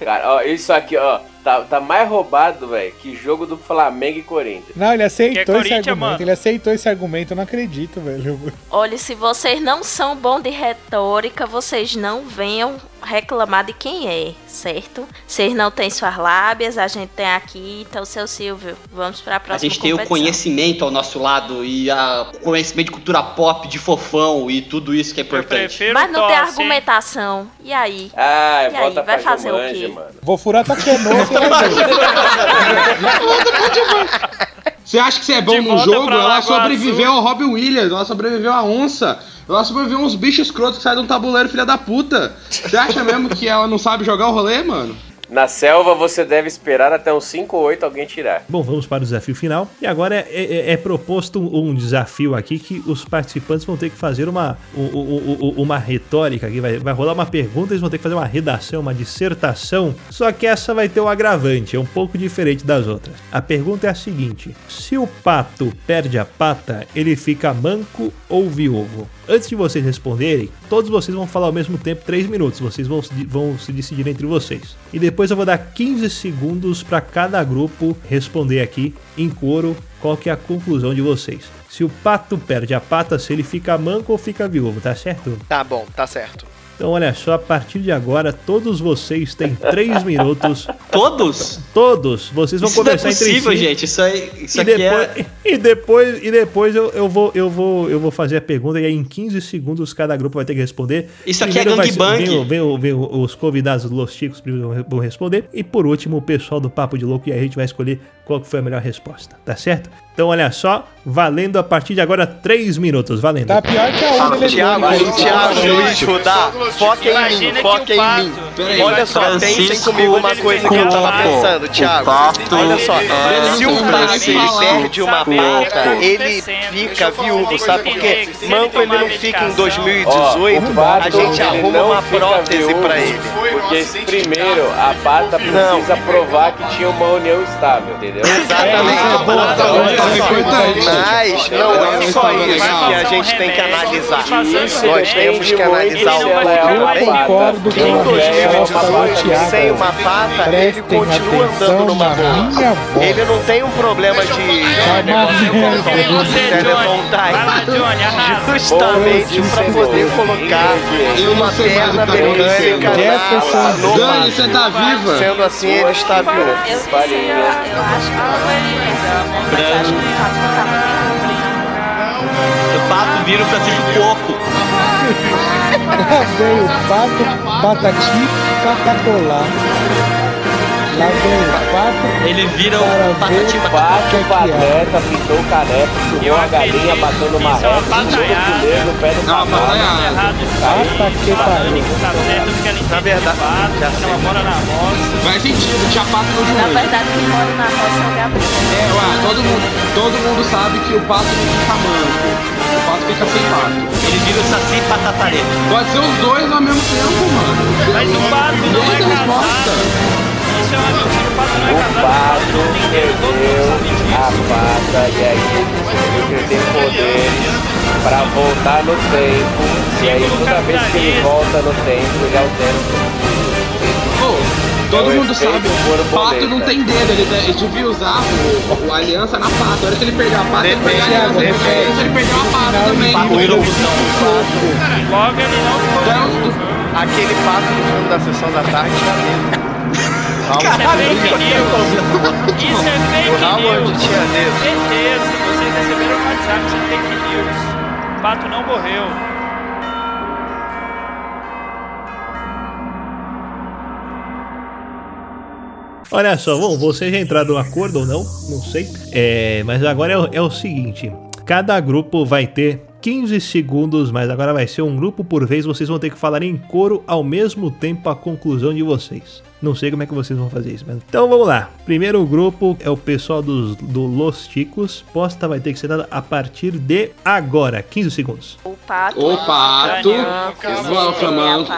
Cara, ó, isso aqui, ó, tá, tá mais roubado, velho, que jogo do Flamengo e Corinthians. Não, ele aceitou Que é esse argumento. mano. Ele aceitou esse argumento, eu não acredito, velho. Olha, se vocês não são bons de retórica, vocês não venham reclamar de quem é, certo? Vocês não têm suas lábias, a gente tem aqui. Então, seu Silvio, vamos pra A próxima gente tem o competição. conhecimento ao nosso lado e a, o conhecimento de cultura pop, de fofão e tudo isso que é importante. Mas não tem argumentação. E aí? Ai, E aí, vai pra fazer o quê? mano. Vou furar tua canoa, [laughs] você acha que você é bom De no jogo? Ela sobreviveu ao Robbie Williams, ela sobreviveu à onça, ela sobreviveu a uns bichos escrotos que saem de um tabuleiro, filha da puta. Você acha mesmo que ela não sabe jogar o rolê, mano? Na selva você deve esperar até uns 5 ou 8 alguém tirar. Bom, vamos para o desafio final. E agora é, é- é proposto um, um desafio aqui que os participantes vão ter que fazer uma, u- u- u- uma retórica aqui. Vai, vai rolar uma pergunta, eles vão ter que fazer uma redação, uma dissertação. Só que essa vai ter um agravante, é um pouco diferente das outras. A pergunta é a seguinte: se o pato perde a pata, ele fica manco ou viúvo? Antes de vocês responderem, todos vocês vão falar ao mesmo tempo 3 minutos. Vocês vão, se- vão se decidir entre vocês. E depois eu vou dar 15 segundos para cada grupo responder aqui em coro qual que é a conclusão de vocês. Se o pato perde a pata, se ele fica manco ou fica viúvo, tá certo? Tá bom, tá certo. Então olha só, a partir de agora, todos vocês têm 3 minutos. Todos? Todos, vocês vão Isso não é conversar entre possível, si. gente. Isso, aí, isso E aqui depois, é. e depois, e depois eu, eu, vou, eu, vou, eu vou fazer a pergunta e aí em 15 segundos cada grupo vai ter que responder. Isso aqui é Primeiro gangbang. Vem, vem, vem os convidados Los Chicos primeiro vão responder. E por último, o pessoal do Papo de Louco e aí a gente vai escolher qual que foi a melhor resposta, tá certo? Então olha só, valendo a partir de agora 3 minutos, valendo. Tá pior que a urna Thiago, eletrônica. Thiago, Luiz, Rudá, foca em mim, foca em mim. Peraí, Olha só, pensem Francisco comigo uma coisa que eu tava pensando, Thiago. pato Olha só, é se o falar. perde uma pata, ele fica viúvo, sabe por quê? Manco ele não fica em medicação. 2018, Ó, o pato, a gente arruma uma prótese pra ele. Porque primeiro a pata Não. precisa provar que tinha uma união estável, entendeu? [laughs] Exatamente. É, Olha tá é. Mas não é só é isso que a gente tem que analisar. Nós temos que analisar o ficar Eu concordo com em a resposta do 2018, Thiago. sem uma pata, ele continua andando numa boa. Ele não tem um problema de lá, Johnny, arrasa. Justamente para poder colocar uma o perna mecânica Jefferson Dani, você tá viva? Sendo assim, ele está vivo. Eu, acho que não é divisão? Mas acho que o pato tá O vira o Francisco Coco. Lá vem o pato, patati, catacolá. Lá vem o pato, Ele vira o para patati ver Pato, o que é que é. pateta, pintou o caneco, subiu uma galinha, bateu numa Isso é uma reta, tirou o pataiada. puleiro no pé do Não, cavalo. que pariu. Tá certo porque ela entende verdade, já porque ela mora na roça. Faz sentido, tinha pato no Na joelho. verdade, quem mora na roça é o Gabriel. É, ué, todo mundo, todo mundo sabe que o pato fica manco. O pato fica sem pato. Ele vira o saci patatareta. Pode ser os dois ao mesmo tempo, mano. Mas o pato não é casado. O pato O todo perdeu a pata e aí ele tem poderes pra voltar no tempo. E aí toda vez que ele volta no tempo, ele altera Ô, todo É o mundo sabe, o pato não tem dedo, ele, ele devia usar o, o aliança na pata. A hora que ele perder a pata, ele perdeu a aliança. Ele perdeu a aliança, ele perdeu a pata também. Logo ele não foi. Então, Aquele pato no filme da sessão da tarde tinha Isso é fake news. Isso é fake O news. tinha dedo. Certeza. Vocês receberam no WhatsApp, isso é fake news. O pato não morreu. Olha só, bom, vocês já entraram no acordo ou não? Não sei. É, mas agora é, o- é o seguinte: cada grupo vai ter 15 segundos, mas agora vai ser um grupo por vez. Vocês vão ter que falar em coro ao mesmo tempo a conclusão de vocês. Não sei como é que vocês vão fazer isso, mas. Então vamos lá. Primeiro grupo é o pessoal dos, do Los Ticos. Posta vai ter que ser dada a partir de agora. 15 segundos. O pato. o pato, Daniel, o flamanco,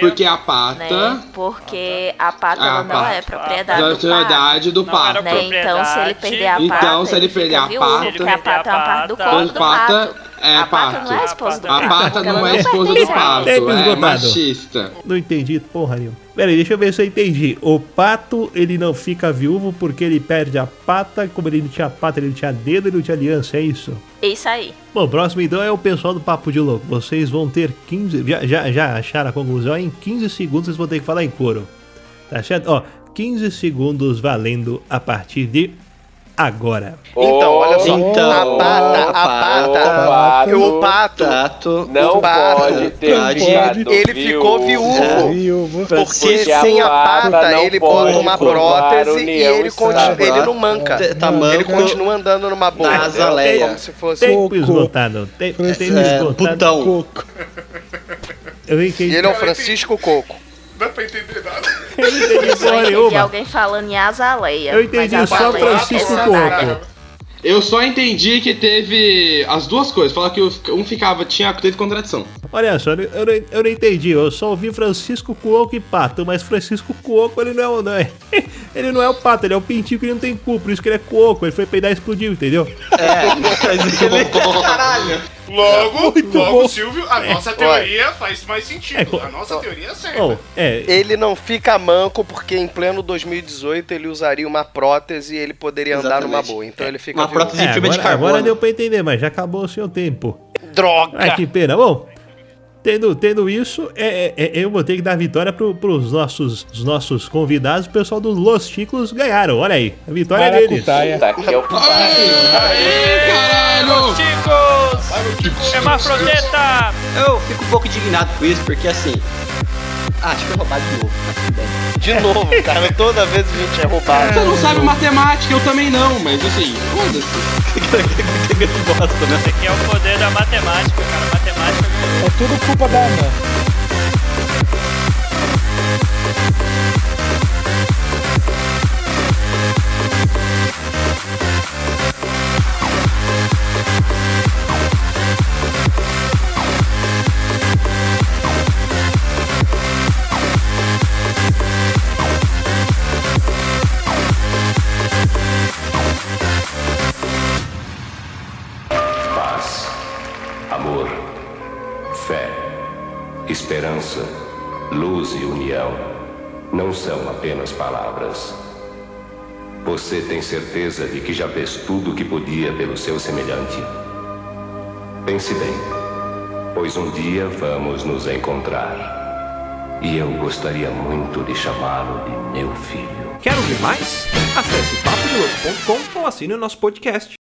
porque a Né? pata Porque a pata A não pata. é propriedade da do pato. autoridade do pato. Né? Então, se ele perder a pata, Então, se ele perder a pata- porque a pata é uma parte do Então, corpo O do pata pato. é a pata não é esposa do A pato. pata porque não é esposa do a pato, Tempo é esgotado. machista. Não entendi porra nenhuma. Pera aí, deixa eu ver se eu entendi. O pato, ele não fica viúvo porque ele perde a pata. Como ele não tinha pata, ele não tinha dedo, ele não tinha aliança, é isso? Isso aí. Bom, o próximo então é o pessoal do Papo de Louco. Vocês vão ter 15. Já, já, já acharam a conclusão? Em 15 segundos vocês vão ter que falar em coro. Tá certo? Ó, 15 segundos valendo a partir de agora. Então, olha só. Então, a pata, a pata. pato, O pato. Não O pato. pode ter ficado. Ele ficou viúvo. Viúvo. Porque Porque sem a pata ele pode bota uma prótese e ele, continua, ele não manca. Tá- tá ele manco continua andando numa boa. na azaleia. Como se fosse. Tempo esgotado. Tem- Tempo É, esgotado. putão. Coco. Eu E entendi. ele é o Francisco Coco. Não dá pra entender nada. Eu entendi Eu só porra entendi nenhuma. alguém falando em azaleia. Eu entendi mas só Francisco Coco. sandália. Eu só entendi que teve as duas coisas. Fala que um ficava, tinha, teve contradição. Olha só, eu, não- eu, eu não entendi. Eu só ouvi Francisco Cuoco e Pato, mas Francisco Cuoco ele não é, o- não é. [laughs] Ele não é o pato, ele é o pintinho que não tem cu, por isso que ele é cuoco. Ele foi peidar e explodiu, entendeu? É, [laughs] mas ele... Caralho! Logo, Muito logo, bom. Silvio, a nossa teoria faz mais sentido. É, a nossa teoria é certa. Oh, é. Ele não fica manco porque em pleno 2018 ele usaria uma prótese e ele poderia andar numa Exatamente. boa. Então ele fica Uma prótese de é, fibra de agora, carbono. agora deu pra entender, mas já acabou o seu tempo. Droga! Ai, que pena. Bom, tendo, tendo isso, é, é- é- eu vou ter que dar vitória pro, pros nossos, os nossos convidados. O pessoal do Los Chicos ganharam. Olha aí, a vitória é deles. Maracutaia. Aqui é o Caralho! Chicos! Hermafrodeta! Eu fico um pouco indignado com isso, porque assim. Ah, acho que foi roubado de novo. bem. De novo, cara. Toda vez a gente é roubado. Você não sabe matemática, eu também não, mas assim, foda-se. Que bosta, né? Esse aqui é o poder da matemática, cara. Matemática É tudo culpa da Ana. Luz e união não são apenas palavras. Você tem certeza de que já fez tudo o que podia pelo seu semelhante? Pense bem, pois um dia vamos nos encontrar. E eu gostaria muito de chamá-lo de meu filho. Quer ouvir mais? Acesse papodelouco.com ou assine o nosso podcast.